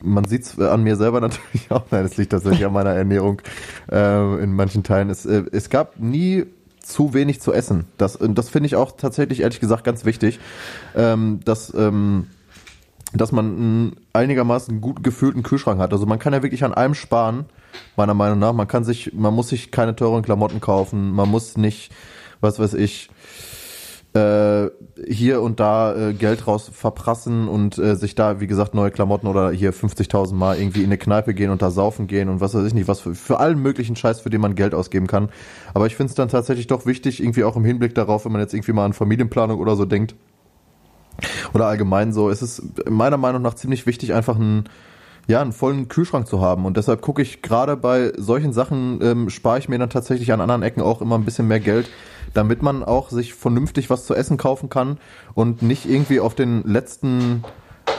S1: man sieht es an mir selber [laughs] natürlich auch, nein, das liegt tatsächlich an meiner Ernährung äh, in manchen Teilen. Es, äh, es gab nie zu wenig zu essen. Das, das finde ich auch tatsächlich, ehrlich gesagt, ganz wichtig, ähm, dass, ähm, dass man einen einigermaßen gut gefüllten Kühlschrank hat. Also man kann ja wirklich an allem sparen, meiner Meinung nach. Man kann sich, man muss sich keine teuren Klamotten kaufen, man muss nicht, was weiß ich, äh, hier und da äh, Geld raus verprassen und äh, sich da, wie gesagt, neue Klamotten oder hier 50.000 Mal irgendwie in eine Kneipe gehen und da saufen gehen und was weiß ich nicht, was für, für allen möglichen Scheiß, für den man Geld ausgeben kann. Aber ich finde es dann tatsächlich doch wichtig, irgendwie auch im Hinblick darauf, wenn man jetzt irgendwie mal an Familienplanung oder so denkt, oder allgemein so, es ist meiner Meinung nach ziemlich wichtig, einfach einen, ja, einen vollen Kühlschrank zu haben. Und deshalb gucke ich gerade bei solchen Sachen, ähm, spare ich mir dann tatsächlich an anderen Ecken auch immer ein bisschen mehr Geld, damit man auch sich vernünftig was zu essen kaufen kann und nicht irgendwie auf den letzten,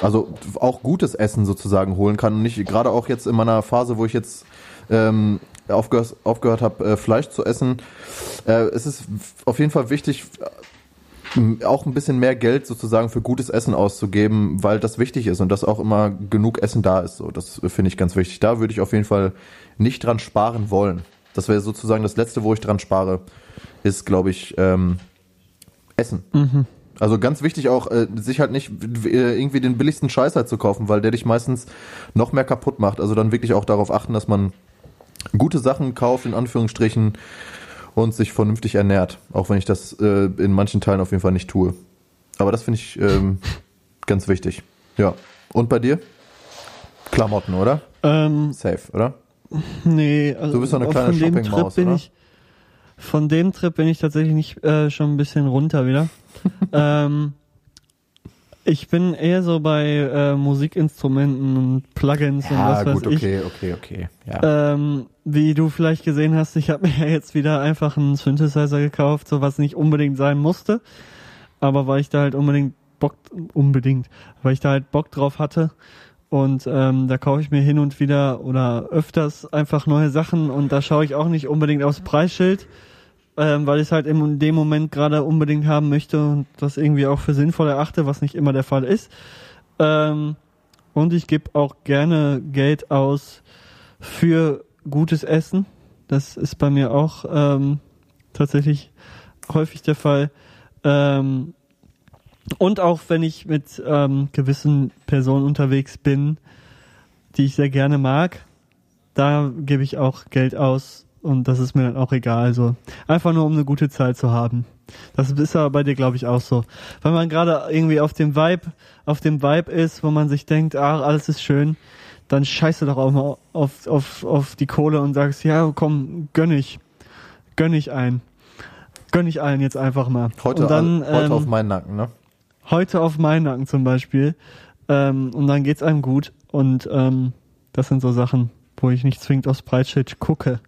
S1: also auch gutes Essen sozusagen holen kann. Und nicht gerade auch jetzt in meiner Phase, wo ich jetzt ähm, aufgehört, aufgehört habe, äh, Fleisch zu essen. Äh, es ist auf jeden Fall wichtig, auch ein bisschen mehr Geld sozusagen für gutes Essen auszugeben, weil das wichtig ist und dass auch immer genug Essen da ist. So, das finde ich ganz wichtig. Da würde ich auf jeden Fall nicht dran sparen wollen. Das wäre sozusagen das Letzte, wo ich dran spare, ist, glaube ich, ähm, Essen. Also ganz wichtig auch, äh, sich halt nicht äh, irgendwie den billigsten Scheiß halt zu kaufen, weil der dich meistens noch mehr kaputt macht. Also dann wirklich auch darauf achten, dass man gute Sachen kauft, in Anführungsstrichen, und sich vernünftig ernährt. Auch wenn ich das äh, in manchen Teilen auf jeden Fall nicht tue. Aber das finde ich ähm, [laughs] ganz wichtig. Ja. Und bei dir? Klamotten, oder?
S2: Ähm,
S1: Safe, oder?
S2: nee, also
S1: Du bist doch eine
S2: auch
S1: kleine
S2: von dem Trip
S1: Shoppingmaus,
S2: bin
S1: oder?
S2: ich von dem Trip bin ich tatsächlich nicht äh, schon ein bisschen runter wieder. [laughs] ähm, ich bin eher so bei äh, Musikinstrumenten und Plugins und was weiß ich.
S1: okay, okay. Ja.
S2: Ähm, wie du vielleicht gesehen hast, ich habe [laughs] mir ja jetzt wieder einfach einen Synthesizer gekauft, so was nicht unbedingt sein musste, aber weil ich da halt unbedingt Bock unbedingt, weil ich da halt Bock drauf hatte Und ähm, da kaufe ich mir hin und wieder oder öfters einfach neue Sachen und da schaue ich auch nicht unbedingt aufs Preisschild, ähm, weil ich es halt in dem Moment gerade unbedingt haben möchte und das irgendwie auch für sinnvoll erachte, was nicht immer der Fall ist. Ähm, und ich gebe auch gerne Geld aus für gutes Essen. Das ist bei mir auch ähm, tatsächlich häufig der Fall. Ähm, und auch wenn ich mit ähm, gewissen Personen unterwegs bin, die ich sehr gerne mag, da gebe ich auch Geld aus und das ist mir dann auch egal. So einfach nur um eine gute Zeit zu haben. Das ist aber bei dir, glaube ich, auch so. Weil man gerade irgendwie auf dem Vibe, auf dem Vibe ist, wo man sich denkt, ach, alles ist schön, dann scheißt du doch auch mal auf, auf, auf die Kohle und sagst, ja, komm, gönn ich. Gönn ich ein. Gönn ich allen jetzt einfach mal.
S1: Heute,
S2: dann,
S1: heute
S2: ähm,
S1: auf meinen Nacken, ne?
S2: heute auf meinen Nacken zum Beispiel. Ähm, und dann geht's einem gut. Und ähm, das sind so Sachen, wo ich nicht zwingend aufs Breitschild gucke.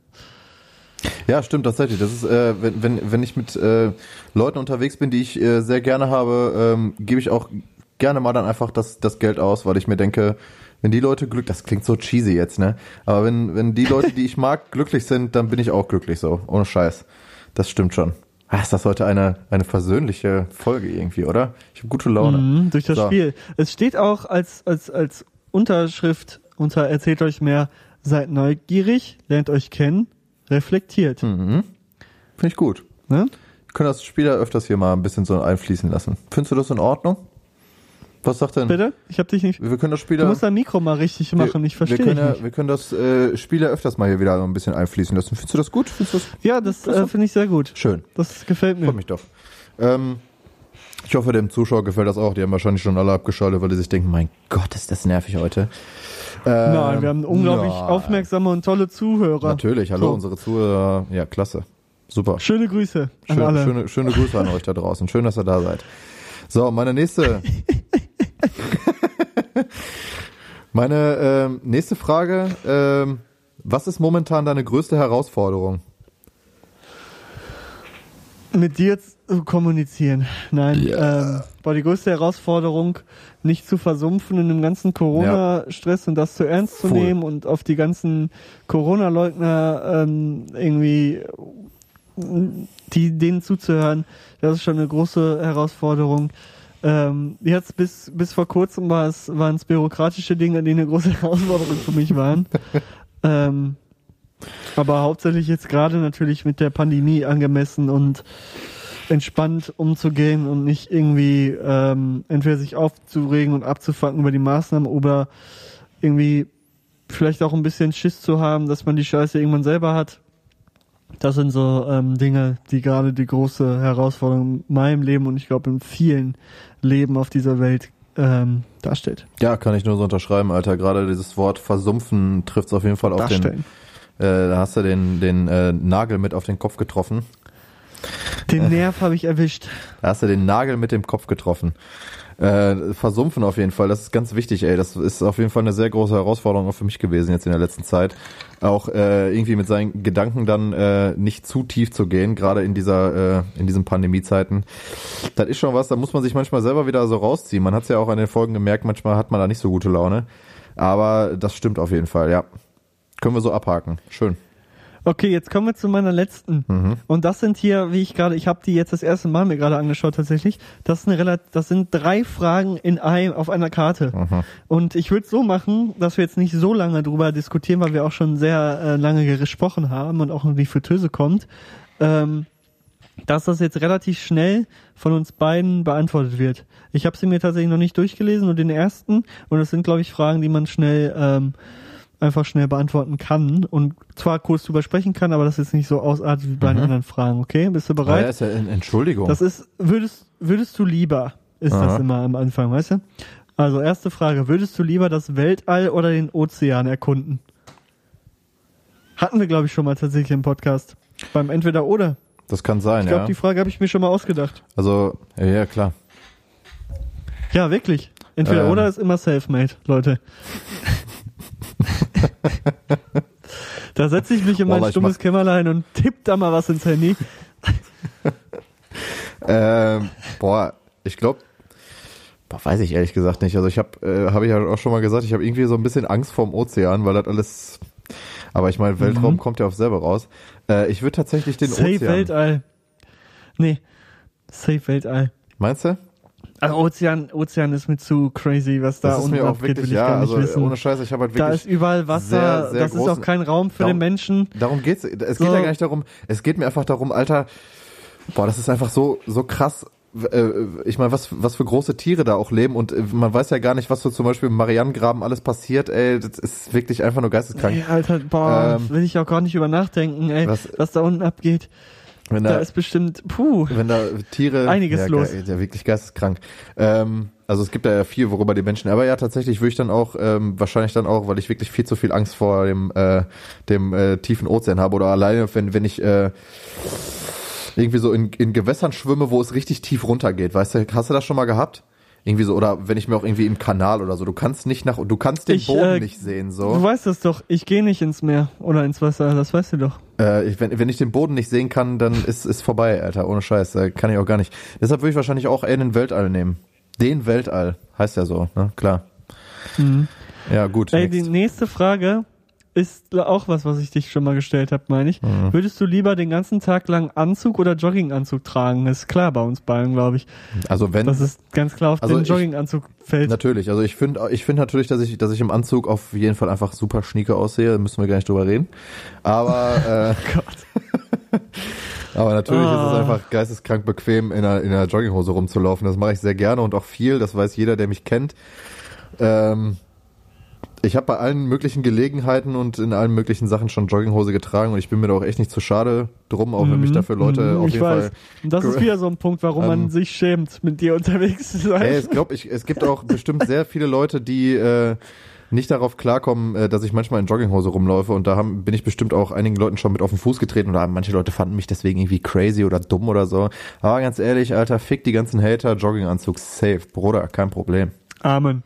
S1: Ja, stimmt tatsächlich. Das ist, äh, wenn, wenn, wenn ich mit äh, Leuten unterwegs bin, die ich äh, sehr gerne habe, ähm, gebe ich auch gerne mal dann einfach das, das Geld aus, weil ich mir denke, wenn die Leute glück, das klingt so cheesy jetzt, ne? Aber wenn, wenn die Leute, die ich mag, glücklich sind, dann bin ich auch glücklich so. Ohne Scheiß. Das stimmt schon. Ah, ist das heute eine, eine versöhnliche Folge irgendwie, oder? Ich habe gute Laune.
S2: Mhm, durch das
S1: So.
S2: Spiel. Es steht auch als, als, als Unterschrift unter Erzählt euch mehr, seid neugierig, lernt euch kennen, reflektiert.
S1: Mhm. Finde ich gut.
S2: Ne?
S1: Wir können das Spiel ja öfters hier mal ein bisschen so einfließen lassen. Findest du das in Ordnung? Was sagt denn?
S2: Bitte? Ich hab dich nicht.
S1: Wir können das Spiel
S2: Du musst dein Mikro mal richtig machen, ich verstehe
S1: wir können, ja, wir können das äh, Spiel ja öfters mal hier wieder so ein bisschen einfließen lassen. Findest du das gut? Findest du das
S2: Ja, das äh, finde ich sehr gut.
S1: schön?
S2: Das gefällt mir.
S1: Freut mich doch. Ähm, ich hoffe, dem Zuschauer gefällt das auch. Die haben wahrscheinlich schon alle abgeschaltet, weil die sich denken, mein Gott, ist das nervig heute. Ähm,
S2: Nein, wir haben unglaublich
S1: nein.
S2: aufmerksame und tolle Zuhörer.
S1: Natürlich, hallo
S2: So.
S1: unsere Zuhörer. Ja, klasse. Super.
S2: Schöne Grüße an
S1: Schön,
S2: alle.
S1: schöne, schöne Grüße an euch da draußen. Schön, dass ihr da seid. So, meine nächste. [laughs] meine ähm, nächste Frage. Ähm, was ist momentan deine größte Herausforderung?
S2: Mit dir zu kommunizieren. Nein, ähm, war die größte Herausforderung, nicht zu versumpfen in dem ganzen Corona-Stress und das zu ernst zu
S1: Voll.
S2: nehmen und auf die ganzen Corona-Leugner ähm, irgendwie die denen zuzuhören. Das ist schon eine große Herausforderung. Ähm, jetzt bis bis vor kurzem war es waren es bürokratische Dinge, die eine große [laughs] Herausforderung für mich waren. ähm, aber hauptsächlich jetzt gerade natürlich mit der Pandemie angemessen und entspannt umzugehen und nicht irgendwie ähm, entweder sich aufzuregen und abzufacken über die Maßnahmen oder irgendwie vielleicht auch ein bisschen Schiss zu haben, dass man die Scheiße irgendwann selber hat. Das sind so ähm, Dinge, die gerade die große Herausforderung in meinem Leben und ich glaube in vielen Leben auf dieser Welt ähm, darstellt.
S1: Ja, kann ich nur so unterschreiben, Alter. Gerade dieses Wort versumpfen trifft es auf jeden Fall auf den.
S2: Darstellen.
S1: Äh, da hast du den, den äh, Nagel mit auf den Kopf getroffen.
S2: Den Nerv habe ich erwischt.
S1: Da hast du den Nagel mit dem Kopf getroffen. Äh, versumpfen auf jeden Fall, das ist ganz wichtig, ey. Das ist auf jeden Fall eine sehr große Herausforderung auch für mich gewesen jetzt in der letzten Zeit. Auch äh, irgendwie mit seinen Gedanken dann äh, nicht zu tief zu gehen, gerade in dieser, äh, in diesen Pandemiezeiten. Das ist schon was, da muss man sich manchmal selber wieder so rausziehen. Man hat es ja auch an den Folgen gemerkt, manchmal hat man da nicht so gute Laune. Aber das stimmt auf jeden Fall, ja. Können wir so abhaken. Schön.
S2: Okay, jetzt kommen wir zu meiner letzten. Und das sind hier, wie ich gerade, ich habe die jetzt das erste Mal mir gerade angeschaut tatsächlich. Das ist eine relativ, das sind drei Fragen in einem auf einer Karte. Und ich würde so machen, dass wir jetzt nicht so lange drüber diskutieren, weil wir auch schon sehr äh, lange gesprochen haben und auch die Fritteuse kommt. Ähm, dass das jetzt relativ schnell von uns beiden beantwortet wird. Ich habe sie mir tatsächlich noch nicht durchgelesen, nur den ersten. Und das sind, glaube ich, Fragen, die man schnell ähm, einfach schnell beantworten kann und zwar kurz drüber sprechen kann, aber das ist nicht so ausartet wie bei den anderen Fragen. Okay, bist du bereit?
S1: ja, ist ja Entschuldigung.
S2: Das ist, würdest, würdest du lieber, ist
S1: Aha.
S2: das immer am Anfang, weißt du? Also erste Frage, würdest du lieber das Weltall oder den Ozean erkunden? Hatten wir, glaube ich, schon mal tatsächlich im Podcast. Beim Entweder oder.
S1: das kann sein,
S2: Ich glaube,
S1: ja.
S2: die Frage habe ich mir schon mal ausgedacht.
S1: Also, ja, ja, klar.
S2: Ja, wirklich. Entweder
S1: Ähm.
S2: oder ist immer self-made, Leute. [laughs] [laughs] da setze ich mich in mein
S1: ich
S2: stummes Kämmerlein und tipp da mal was ins Handy. [laughs]
S1: Ähm, boah, ich glaube, Boah, weiß ich ehrlich gesagt nicht. Also ich habe, äh, habe ich ja auch schon mal gesagt, ich habe irgendwie so ein bisschen Angst vorm Ozean, weil das alles. Aber ich meine, Weltraum kommt ja auf selber raus. Äh, ich würde tatsächlich den
S2: Safe
S1: Ozean.
S2: Weltall. Nee. Safe Weltall.
S1: Meinst du?
S2: Also Ozean, Ozean ist mir zu crazy, was da unten
S1: mir auch
S2: abgeht,
S1: wirklich,
S2: will ich
S1: ja,
S2: gar nicht
S1: also
S2: wissen.
S1: ohne Scheiße, ich habe halt
S2: da
S1: wirklich.
S2: ist überall Wasser,
S1: sehr, sehr
S2: das ist auch kein Raum für
S1: Darum-
S2: den Menschen.
S1: Darum geht's. Es
S2: So.
S1: geht ja gar nicht darum. Es geht mir einfach darum, Alter. Boah, das ist einfach so so krass. Äh, Ich meine, was was für große Tiere da auch leben und äh, man weiß ja gar nicht, was so zum Beispiel im Marianengraben alles passiert. Ey, das ist wirklich einfach nur geisteskrank.
S2: Ey, Alter, boah,
S1: Ähm,
S2: will ich auch gar nicht über nachdenken, ey, was,
S1: was-
S2: da unten abgeht.
S1: Wenn
S2: Da
S1: da,
S2: ist bestimmt, puh.
S1: wenn da Tiere
S2: Einiges
S1: ja,
S2: los.
S1: Ja, wirklich geisteskrank. Ähm, also es gibt da ja viel, worüber die Menschen. Aber ja, tatsächlich würde ich dann auch ähm, wahrscheinlich dann auch, weil ich wirklich viel zu viel Angst vor dem äh, dem äh, tiefen Ozean habe oder alleine, wenn wenn ich äh, irgendwie so in, in Gewässern schwimme, wo es richtig tief runtergeht. Weißt du, hast du das schon mal gehabt? Irgendwie so, oder wenn ich mir auch irgendwie im Kanal oder so, du kannst nicht nach, du kannst den
S2: Ich,
S1: Boden
S2: äh,
S1: nicht sehen,
S2: Du
S1: so.
S2: weißt das doch, ich gehe nicht ins Meer oder ins Wasser, das weißt du doch.
S1: Äh, ich, wenn, wenn ich den Boden nicht sehen kann, dann ist ist vorbei, Alter, ohne Scheiß, äh, kann ich auch gar nicht. Deshalb würde ich wahrscheinlich auch eher den Weltall nehmen. Den Weltall, heißt ja so, ne, klar. Ja, gut.
S2: Mhm. Ey, die nächste Frage ist auch was, was ich dich schon mal gestellt habe, meine ich.
S1: Mhm.
S2: Würdest du lieber den ganzen Tag lang Anzug oder Jogginganzug tragen? ist klar bei uns beiden, glaube ich.
S1: Also wenn,
S2: Das ist ganz klar auf
S1: Also
S2: den
S1: ich-
S2: Jogginganzug fällt.
S1: Natürlich, also ich finde ich finde natürlich, dass ich, dass ich im Anzug auf jeden Fall einfach super schnieke aussehe, da müssen wir gar nicht drüber reden. Aber, [laughs] äh,
S2: Gott. [laughs]
S1: aber natürlich ist es
S2: Ah.
S1: einfach geisteskrank bequem, in einer, in einer Jogginghose rumzulaufen. Das mache ich sehr gerne und auch viel, das weiß jeder, der mich kennt. Ähm, ich habe bei allen möglichen Gelegenheiten und in allen möglichen Sachen schon Jogginghose getragen und ich bin mir da auch echt nicht zu schade drum, auch wenn mich dafür Leute
S2: Mhm,
S1: auf
S2: ich
S1: jeden
S2: weiß.
S1: Fall
S2: Und das ist wieder so ein Punkt, warum man
S1: Ähm,
S2: sich schämt, mit dir unterwegs zu sein.
S1: Ey, es, glaub ich, es gibt auch bestimmt sehr viele Leute, die äh, nicht darauf klarkommen, äh, dass ich manchmal in Jogginghose rumläufe und da haben, bin ich bestimmt auch einigen Leuten schon mit auf den Fuß getreten oder manche Leute fanden mich deswegen irgendwie crazy oder dumm oder so. Aber ganz ehrlich, Alter, fick die ganzen Hater, Jogginganzug safe, Bruder, kein Problem.
S2: Amen.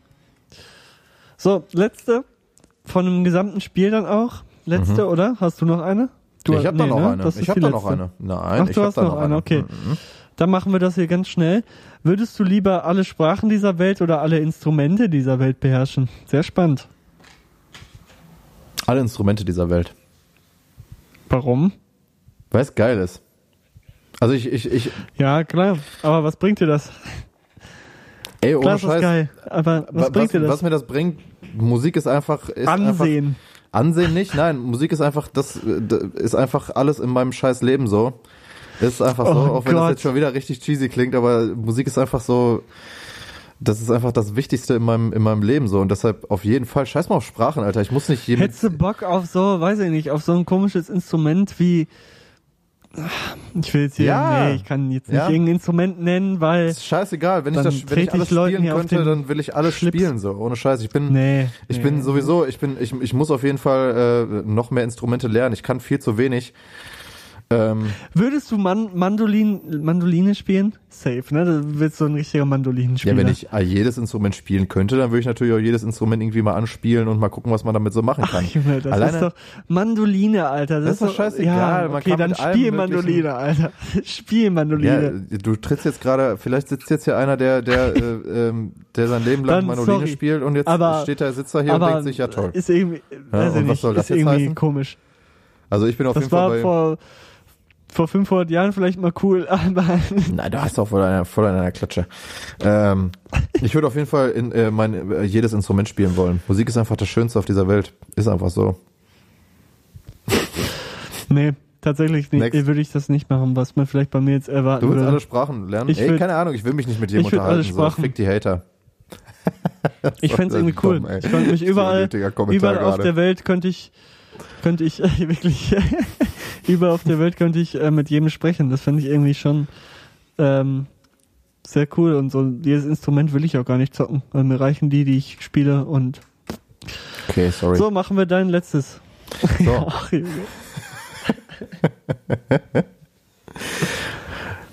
S2: So, letzte von dem gesamten Spiel dann auch. Letzte, oder? Hast du noch eine? Du,
S1: Mhm. ich habe da
S2: nee,
S1: noch
S2: ne?
S1: eine.
S2: Das ist
S1: Ich habe
S2: die
S1: da noch eine. Nein,
S2: Ach,
S1: ich
S2: du
S1: hab
S2: hast
S1: da
S2: noch eine, okay.
S1: Mhm.
S2: Dann machen wir das hier ganz schnell. Würdest du lieber alle Sprachen dieser Welt oder alle Instrumente dieser Welt beherrschen? Sehr spannend.
S1: Alle Instrumente dieser Welt.
S2: Warum?
S1: Weil es geil ist. Also ich, ich, ich,
S2: Ja, klar. Aber was bringt dir das?
S1: ey, ohne
S2: Klar ist
S1: Scheiß.
S2: geil. Aber was
S1: wa-
S2: bringt dir das?
S1: was mir das bringt, Musik ist einfach, ist einfach
S2: Ansehen.
S1: Ansehen nicht, nein, Musik ist einfach, das ist einfach alles in meinem scheiß Leben so. Ist einfach so,
S2: Oh
S1: auch wenn
S2: Gott.
S1: das jetzt schon wieder richtig cheesy klingt, aber Musik ist einfach so, das ist einfach das Wichtigste in meinem, in meinem Leben so und deshalb auf jeden Fall, scheiß mal auf Sprachen, Alter, ich muss nicht jedem,
S2: Hättest du Bock auf so, weiß ich nicht, auf so ein komisches Instrument wie. Ich will jetzt hier,
S1: Ja.
S2: nee, ich kann jetzt nicht
S1: Ja.
S2: irgendein Instrument nennen, weil.
S1: ist scheißegal, wenn ich das, wenn ich alles
S2: ich
S1: spielen könnte, dann will ich alles
S2: Schlips.
S1: spielen so, ohne Scheiß, ich bin,
S2: Nee.
S1: ich
S2: nee.
S1: bin sowieso, ich bin, ich, ich muss auf jeden Fall äh, noch mehr Instrumente lernen, ich kann viel zu wenig. Ähm,
S2: Würdest du Man Mandolin Mandoline spielen? Safe, ne? Du willst so ein richtiger Mandolinenspieler.
S1: Ja, wenn ich äh, jedes Instrument spielen könnte, dann würde ich natürlich auch jedes Instrument irgendwie mal anspielen und mal gucken, was man damit so machen kann.
S2: Ach, Junge, das
S1: Alleine-
S2: ist doch Mandoline, Alter. Das,
S1: Das ist doch scheißegal,
S2: Ja,
S1: man
S2: okay,
S1: kann
S2: dann [laughs] spiel Mandoline, Alter. Spiel
S1: ja,
S2: Mandoline.
S1: du trittst jetzt gerade, vielleicht sitzt jetzt hier einer, der, der, äh, [laughs] ähm, der sein Leben lang
S2: Dann,
S1: Mandoline
S2: sorry,
S1: spielt und jetzt
S2: aber-
S1: steht er, sitzt er hier und denkt sich, ja toll.
S2: ist irgendwie, weiß ich nicht,
S1: soll das
S2: ist
S1: jetzt
S2: irgendwie
S1: heißen?
S2: komisch.
S1: Also ich bin auf
S2: Das
S1: jeden Fall bei.
S2: vor, vor 500 Jahren vielleicht mal cool, [laughs] aber
S1: Nein, da hast du auch voll einer, voll einer Klatsche. Ähm, ich würde auf jeden Fall in, äh, mein, äh, jedes Instrument spielen wollen. Musik ist einfach das Schönste auf dieser Welt. Ist einfach so. [laughs]
S2: nee, tatsächlich nicht.
S1: Next.
S2: Würde ich das nicht machen, was man vielleicht bei mir jetzt erwarten
S1: Du willst
S2: würde.
S1: alle Sprachen lernen?
S2: Ich
S1: Ey,
S2: würd-
S1: keine Ahnung, ich will mich nicht mit jedem
S2: würd alle
S1: unterhalten. So.
S2: Sprachen.
S1: Fick die Hater.
S2: Ich [laughs]
S1: Das ist
S2: irgendwie cool.
S1: dumm,
S2: ich könnte mich überall, überall auf der Welt könnte ich, könnte ich äh, [laughs] wirklich, [laughs] überall auf der Welt könnte ich äh, mit jedem sprechen. Das fände ich irgendwie schon ähm, sehr cool und so. Jedes Instrument will ich auch gar nicht zocken, weil mir reichen die, die ich spiele und
S1: Okay, sorry.
S2: so machen wir dein letztes.
S1: So. [laughs]
S2: Ach,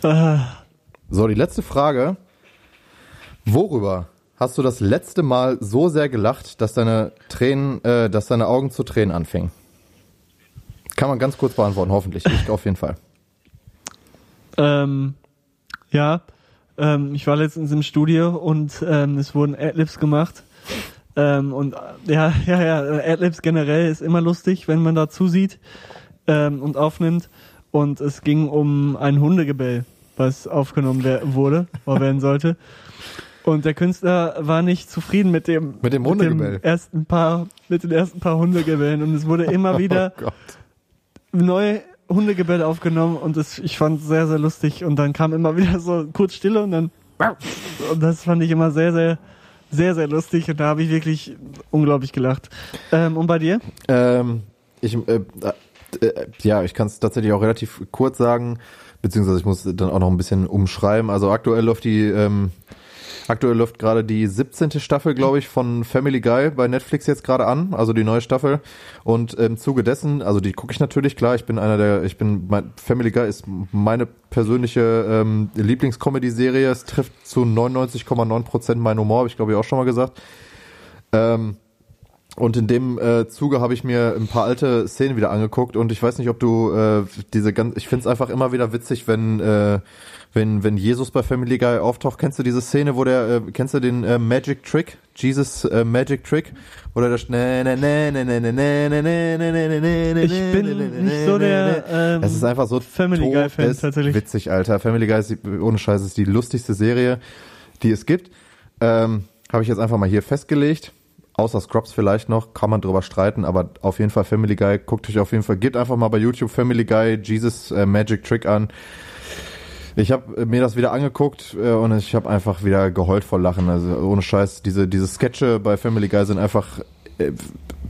S2: ah,
S1: So, die letzte Frage. Worüber hast du das letzte Mal so sehr gelacht, dass deine Tränen, äh, dass deine Augen zu Tränen anfingen? Kann man ganz kurz beantworten, hoffentlich. Ich [laughs] auf jeden Fall.
S2: ähm, ja, Ähm, ich war letztens im Studio und ähm, es wurden Adlibs gemacht. Ähm, und äh, ja, [laughs] ja, ja, Adlibs generell ist immer lustig, wenn man da zusieht ähm, und aufnimmt. Und es ging um ein Hundegebell, was aufgenommen wurde, oder werden sollte. Und der Künstler war nicht zufrieden mit dem,
S1: Mit dem Hundegebell?
S2: ersten paar, mit den ersten paar Hundegebellen. Und es wurde immer [laughs] wieder
S1: Oh.
S2: Neue Hundegebelle aufgenommen und das, ich fand es sehr, sehr lustig. Und dann kam immer [laughs] wieder so kurz Stille und dann und das fand ich immer sehr, sehr, sehr, sehr lustig und da habe ich wirklich unglaublich gelacht. Ähm, und bei dir?
S1: Ähm, ich, äh, äh, ja, ich kann es tatsächlich auch relativ kurz sagen, beziehungsweise ich muss dann auch noch ein bisschen umschreiben. Also aktuell läuft die, ähm, aktuell läuft gerade die 17. Staffel, glaube ich, von Family Guy bei Netflix jetzt gerade an, also die neue Staffel. Und im Zuge dessen, also die gucke ich natürlich klar. Ich bin einer der, ich bin, mein, Family Guy ist meine persönliche ähm, Lieblingscomedy-Serie. Es trifft zu 99,9 Prozent meinen Humor, habe ich glaube ich auch schon mal gesagt. Ähm, und in dem äh, Zuge habe ich mir ein paar alte Szenen wieder angeguckt und ich weiß nicht, ob du äh, diese ganz, ich finde es einfach immer wieder witzig, wenn äh, wenn, wenn Jesus bei Family Guy auftaucht, kennst du diese Szene, wo der, äh, kennst du den äh, Magic Trick? Jesus äh, Magic Trick? Oder das
S2: Ich bin nicht so der ähm,
S1: Es ist einfach so
S2: Family Guy Fan tatsächlich.
S1: Witzig, Alter. Family Guy ist die, ohne Scheiß ist die lustigste Serie, die es gibt. Ähm, habe ich jetzt einfach mal hier festgelegt. Außer Scrubs vielleicht noch, kann man drüber streiten, aber auf jeden Fall Family Guy, guckt euch auf jeden Fall, gebt einfach mal bei YouTube Family Guy Jesus äh, Magic Trick an. Ich habe mir das wieder angeguckt äh, und ich habe einfach wieder geheult vor Lachen. Also ohne Scheiß, diese diese Sketche bei Family Guy sind einfach äh,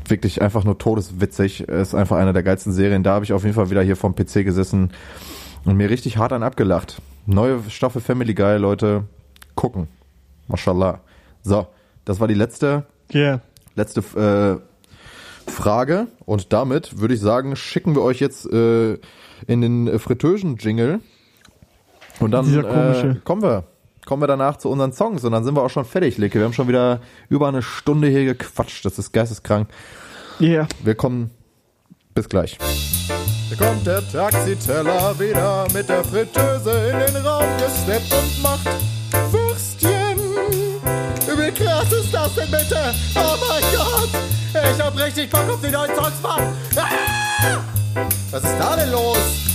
S1: wirklich einfach nur todeswitzig. Ist einfach einer der geilsten Serien. Da habe ich auf jeden Fall wieder hier vom PC gesessen und mir richtig hart an abgelacht. Neue Staffel Family Guy, Leute, gucken. Mashallah. So, das war die letzte
S2: yeah.
S1: letzte äh, Frage und damit würde ich sagen, schicken wir euch jetzt äh, in den äh, Fritteusen-Jingle und dann äh,
S2: komische.
S1: kommen wir kommen wir danach zu unseren Songs und dann sind wir auch schon fertig, Licke. Wir haben schon wieder über eine Stunde hier gequatscht. Das ist geisteskrank.
S2: Yeah.
S1: Wir kommen bis gleich. Hier kommt der Taxiteller wieder mit der Fritteuse in den Raum gesteppt und macht Würstchen. Wie krass ist das denn bitte? Oh mein Gott! Ich hab richtig Bock auf die neuen Songs, Mann! Ah! Was ist da denn los?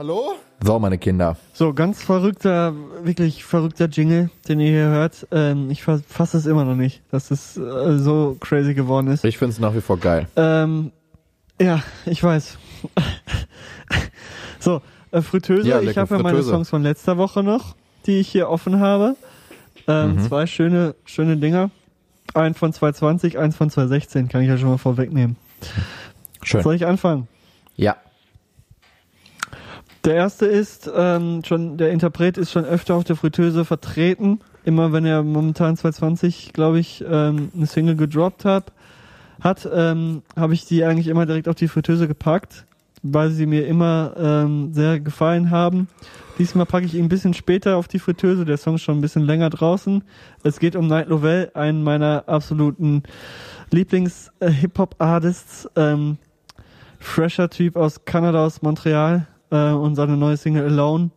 S1: Hallo? So, meine Kinder.
S2: So, ganz verrückter, wirklich verrückter Jingle, den ihr hier hört. Ähm, ich fasse es immer noch nicht, dass es äh, so crazy geworden ist.
S1: Ich find's nach wie vor geil.
S2: Ähm, ja, ich weiß. [laughs] so, äh, Fritteuse.
S1: Ja,
S2: ich habe ja meine. Songs von letzter Woche noch, die ich hier offen habe. Ähm,
S1: Mhm.
S2: Zwei schöne, schöne Dinger. Ein von 220, eins von 216, kann ich ja schon mal vorwegnehmen.
S1: Schön.
S2: Soll ich anfangen?
S1: Ja.
S2: Der erste ist ähm, schon, der Interpret ist schon öfter auf der Fritteuse vertreten. Immer wenn er momentan 220, glaube ich, ähm, eine Single gedroppt hat, hat, ähm, habe ich die eigentlich immer direkt auf die Fritteuse gepackt, weil sie mir immer ähm, sehr gefallen haben. Diesmal packe ich ihn ein bisschen später auf die Fritteuse. Der Song ist schon ein bisschen länger draußen. Es geht um Night Lovell, einen meiner absoluten Lieblings-Hip-Hop-Artists. Ähm, fresher Typ aus Kanada, aus Montreal äh, und seine neue Single Alone.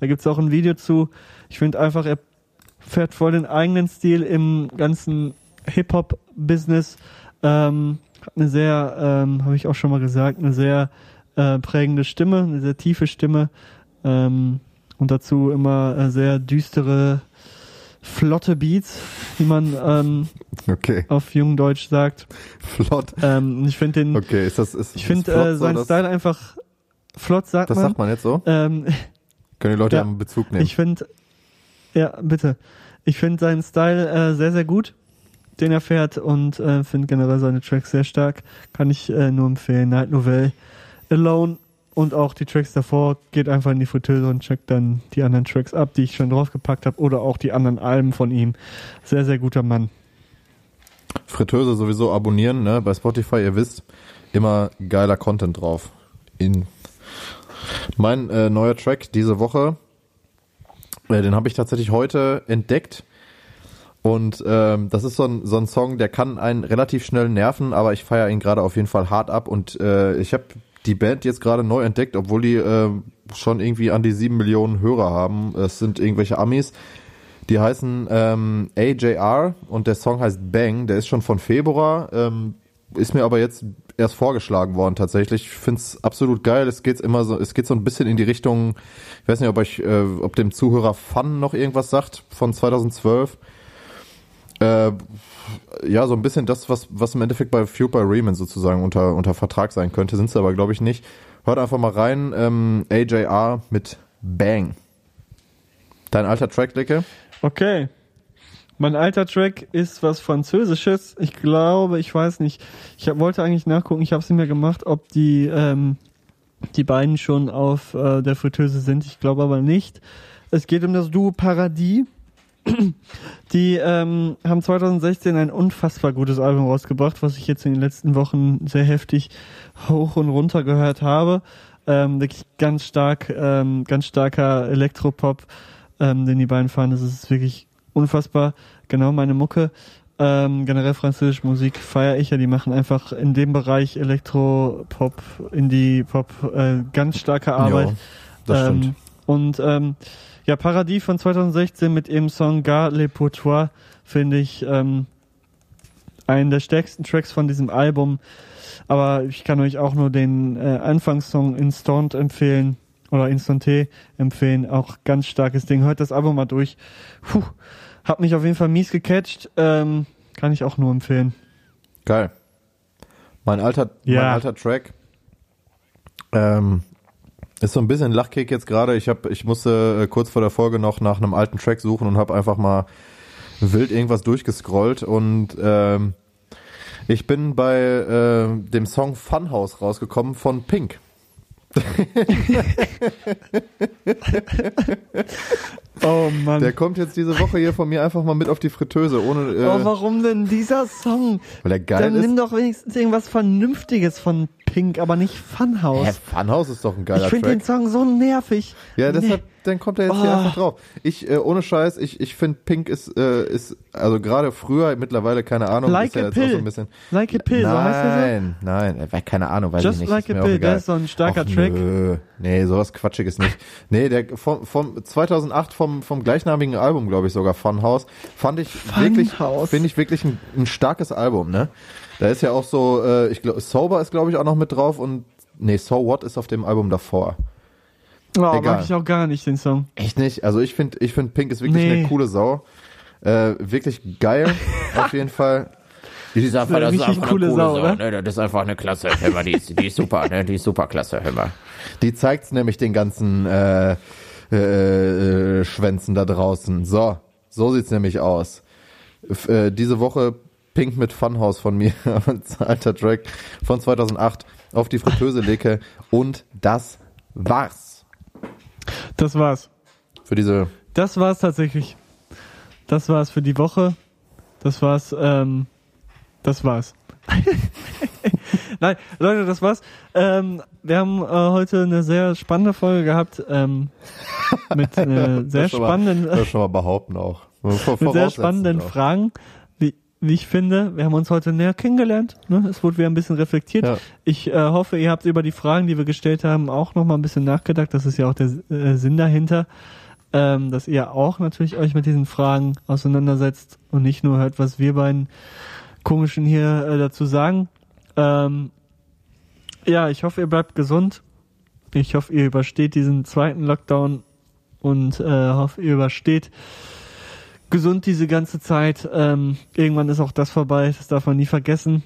S2: Da gibt's auch ein Video zu. Ich finde einfach, er fährt voll den eigenen Stil im ganzen Hip-Hop-Business. Ähm, hat eine sehr, ähm, habe ich auch schon mal gesagt, eine sehr äh, prägende Stimme, eine sehr tiefe Stimme ähm, und dazu immer äh, sehr düstere, flotte Beats, wie man ähm,
S1: Okay.
S2: auf jung Deutsch sagt.
S1: Flott.
S2: Ähm, ich finde den,
S1: Okay, ist das ist
S2: ich finde äh, seinen Style einfach flott, sagt
S1: Das
S2: man.
S1: sagt man jetzt so?
S2: Ähm,
S1: Können die Leute
S2: Ja.
S1: ja. einen Bezug nehmen?
S2: ich finde, ja, bitte. Ich finde seinen Style äh, sehr, sehr gut, den er fährt und äh, finde generell seine Tracks sehr stark. Kann ich äh, nur empfehlen. Night Novelle, Alone und auch die Tracks davor. Geht einfach in die Fritteuse und checkt dann die anderen Tracks ab, die ich schon draufgepackt habe oder auch die anderen Alben von ihm. Sehr, sehr guter Mann.
S1: Fritteuse sowieso abonnieren, ne? Bei Spotify, ihr wisst, immer geiler Content drauf. In mein äh, neuer Track diese Woche, äh, den habe ich tatsächlich heute entdeckt. Und ähm, das ist so ein, so ein Song, der kann einen relativ schnell nerven, aber ich feiere ihn gerade auf jeden Fall hart ab. Und äh, ich habe die Band jetzt gerade neu entdeckt, obwohl die äh, schon irgendwie an die sieben Millionen Hörer haben. Es sind irgendwelche Amis. Die heißen ähm, AJR und der Song heißt Bang. Der ist schon von Februar, ähm, ist mir aber jetzt erst vorgeschlagen worden tatsächlich. Ich finde es absolut geil. Es geht immer so, es geht so ein bisschen in die Richtung, ich weiß nicht, ob euch, äh, ob dem Zuhörer Fun noch irgendwas sagt von 2012. Äh, ja, so ein bisschen das, was, was im Endeffekt bei Fueled by Riemann sozusagen unter, unter Vertrag sein könnte, sind sie aber, glaube ich, nicht. Hört einfach mal rein, ähm, AJR mit Bang. Dein alter Track, Licke?
S2: Okay. Mein alter Track ist was Französisches. Ich glaube, ich weiß nicht. Ich hab, wollte eigentlich nachgucken, ich habe es nicht mehr gemacht, ob die, ähm, die beiden schon auf äh, der Fritteuse sind. Ich glaube aber nicht. Es geht um das Duo Paradis. [clears throat] Die ähm, haben 2016 ein unfassbar gutes Album rausgebracht, was ich jetzt in den letzten Wochen sehr heftig hoch und runter gehört habe. Ähm, wirklich ganz stark, ähm, ganz starker Elektropop, ähm, den die beiden fahren. Das ist wirklich unfassbar. Genau meine Mucke. Ähm, generell französische Musik feiere ich ja. Die machen einfach in dem Bereich Elektropop, Indie-Pop äh, ganz starke Arbeit.
S1: Ja, das stimmt.
S2: Ähm, und ähm, ja, Paradis von 2016 mit ihrem Song Gar les Pourtois finde ich ähm, einen der stärksten Tracks von diesem Album. Aber ich kann euch auch nur den äh, Anfangssong Instant empfehlen oder Instanté empfehlen. Auch ganz starkes Ding. Hört das Album mal durch. Puh, hat mich auf jeden Fall mies gecatcht. Ähm, kann ich auch nur empfehlen.
S1: Geil. Mein alter,
S2: Ja.
S1: mein alter Track. Ähm, ist so ein bisschen Lachkick jetzt gerade. Ich hab, ich musste äh, kurz vor der Folge noch nach einem alten Track suchen und habe einfach mal wild irgendwas durchgescrollt und ähm, ich bin bei äh, dem Song Funhouse rausgekommen von Pink. [laughs]
S2: Oh Mann.
S1: Der kommt jetzt diese Woche hier von mir einfach mal mit auf die Fritteuse, ohne äh,
S2: oh, warum denn dieser Song?
S1: weil er geil
S2: Dann
S1: ist.
S2: nimm doch wenigstens irgendwas Vernünftiges von Pink, aber nicht Funhouse.
S1: Hä, Funhouse ist doch ein geiler
S2: ich finde den Song so nervig.
S1: Ja, deshalb, dann kommt er jetzt hier
S2: Oh.
S1: einfach drauf. Ich, äh, ohne Scheiß, ich, ich finde Pink ist, äh, ist, also gerade früher, mittlerweile, keine Ahnung,
S2: Like
S1: ist ja
S2: a
S1: jetzt auch
S2: Pill.
S1: so ein bisschen.
S2: Like a Pill, so heißt er so?
S1: Nein, nein, äh, keine Ahnung, weiß
S2: Just
S1: ich nicht.
S2: Like
S1: ist
S2: a Pill, der ist so ein starker
S1: Och,
S2: Track.
S1: Nö. Nee, sowas Quatschiges nicht. [laughs] Nee, der vom, vom 2008 vom, vom gleichnamigen Album, glaube ich sogar, Funhouse, fand ich wirklich,
S2: Funhouse.
S1: finde ich wirklich ein, ein starkes Album, ne? Da ist ja auch so, äh, ich glaube, Sober ist, glaube ich, auch noch mit drauf und, nee, So What ist auf dem Album davor.
S2: Oh,
S1: Egal.
S2: mag ich auch gar nicht, den Song.
S1: Echt nicht? Also ich finde, ich finde Pink ist wirklich
S2: Nee.
S1: eine coole Sau. Äh, wirklich geil, auf [laughs] jeden Fall. Die ist einfach,
S2: eine richtig coole Sau, oder?
S1: Ne? Das ist einfach eine klasse. Hör mal, die ist, die ist super, ne? Die ist super klasse, hör mal. Die zeigt's nämlich den ganzen äh, äh, Schwänzen da draußen. So, so sieht's nämlich aus. F äh, diese Woche Pink mit Funhouse von mir, [laughs] alter Track von 2008 auf die Fritteuse lege und das war's
S2: Das war's.
S1: für diese
S2: Das war's tatsächlich. Das war's für die Woche. Das war's, ähm, das war's. [laughs] Nein, Leute, das war's. Ähm, wir haben äh, heute eine sehr spannende Folge gehabt, ähm, mit äh, [laughs] sehr spannenden,
S1: Das schon mal behaupten auch. [laughs]
S2: mit sehr spannenden
S1: auch.
S2: Fragen, wie, ich finde. Wir haben uns heute näher kennengelernt. Ne? Es wurde wieder ein bisschen reflektiert.
S1: Ja.
S2: Ich äh, hoffe, ihr habt über die Fragen, die wir gestellt haben, auch noch mal ein bisschen nachgedacht. Das ist ja auch der äh, Sinn dahinter, ähm, dass ihr auch natürlich euch mit diesen Fragen auseinandersetzt und nicht nur hört, was wir beiden komischen hier äh, dazu sagen. Ähm, ja, ich hoffe, ihr bleibt gesund. Ich hoffe, ihr übersteht diesen zweiten Lockdown und äh, hoffe, ihr übersteht gesund diese ganze Zeit. Ähm, irgendwann ist auch das vorbei, das darf man nie vergessen.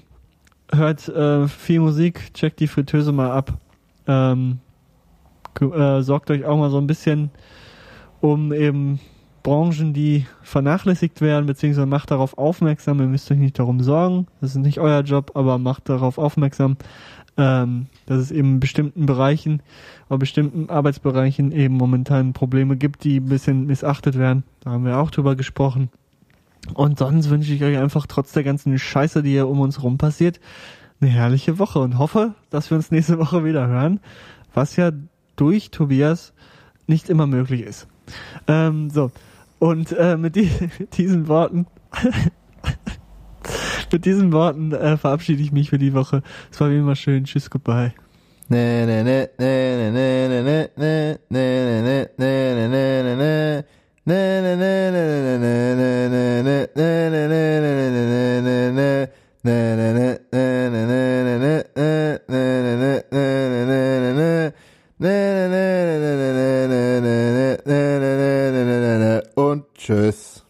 S2: Hört äh, viel Musik, checkt die Fritteuse mal ab. Ähm, äh, sorgt euch auch mal so ein bisschen um eben Branchen, die vernachlässigt werden, beziehungsweise macht darauf aufmerksam. Ihr müsst euch nicht darum sorgen. Das ist nicht euer Job, aber macht darauf aufmerksam, ähm, dass es eben in bestimmten Bereichen, oder bestimmten Arbeitsbereichen eben momentan Probleme gibt, die ein bisschen missachtet werden. Da haben wir auch drüber gesprochen. Und sonst wünsche ich euch einfach trotz der ganzen Scheiße, die hier um uns rum passiert, eine herrliche Woche und hoffe, dass wir uns nächste Woche wieder hören, was ja durch Tobias nicht immer möglich ist. Ähm, so. Und äh, mit, die, mit [laughs] diesen Worten mit diesen Worten äh, verabschiede ich mich für die Woche. Es war wie immer schön. Tschüss, goodbye.
S1: Ne, ne, ne, ne, ne, ne, ne, ne, ne, ne, ne, ne, ne, und tschüss.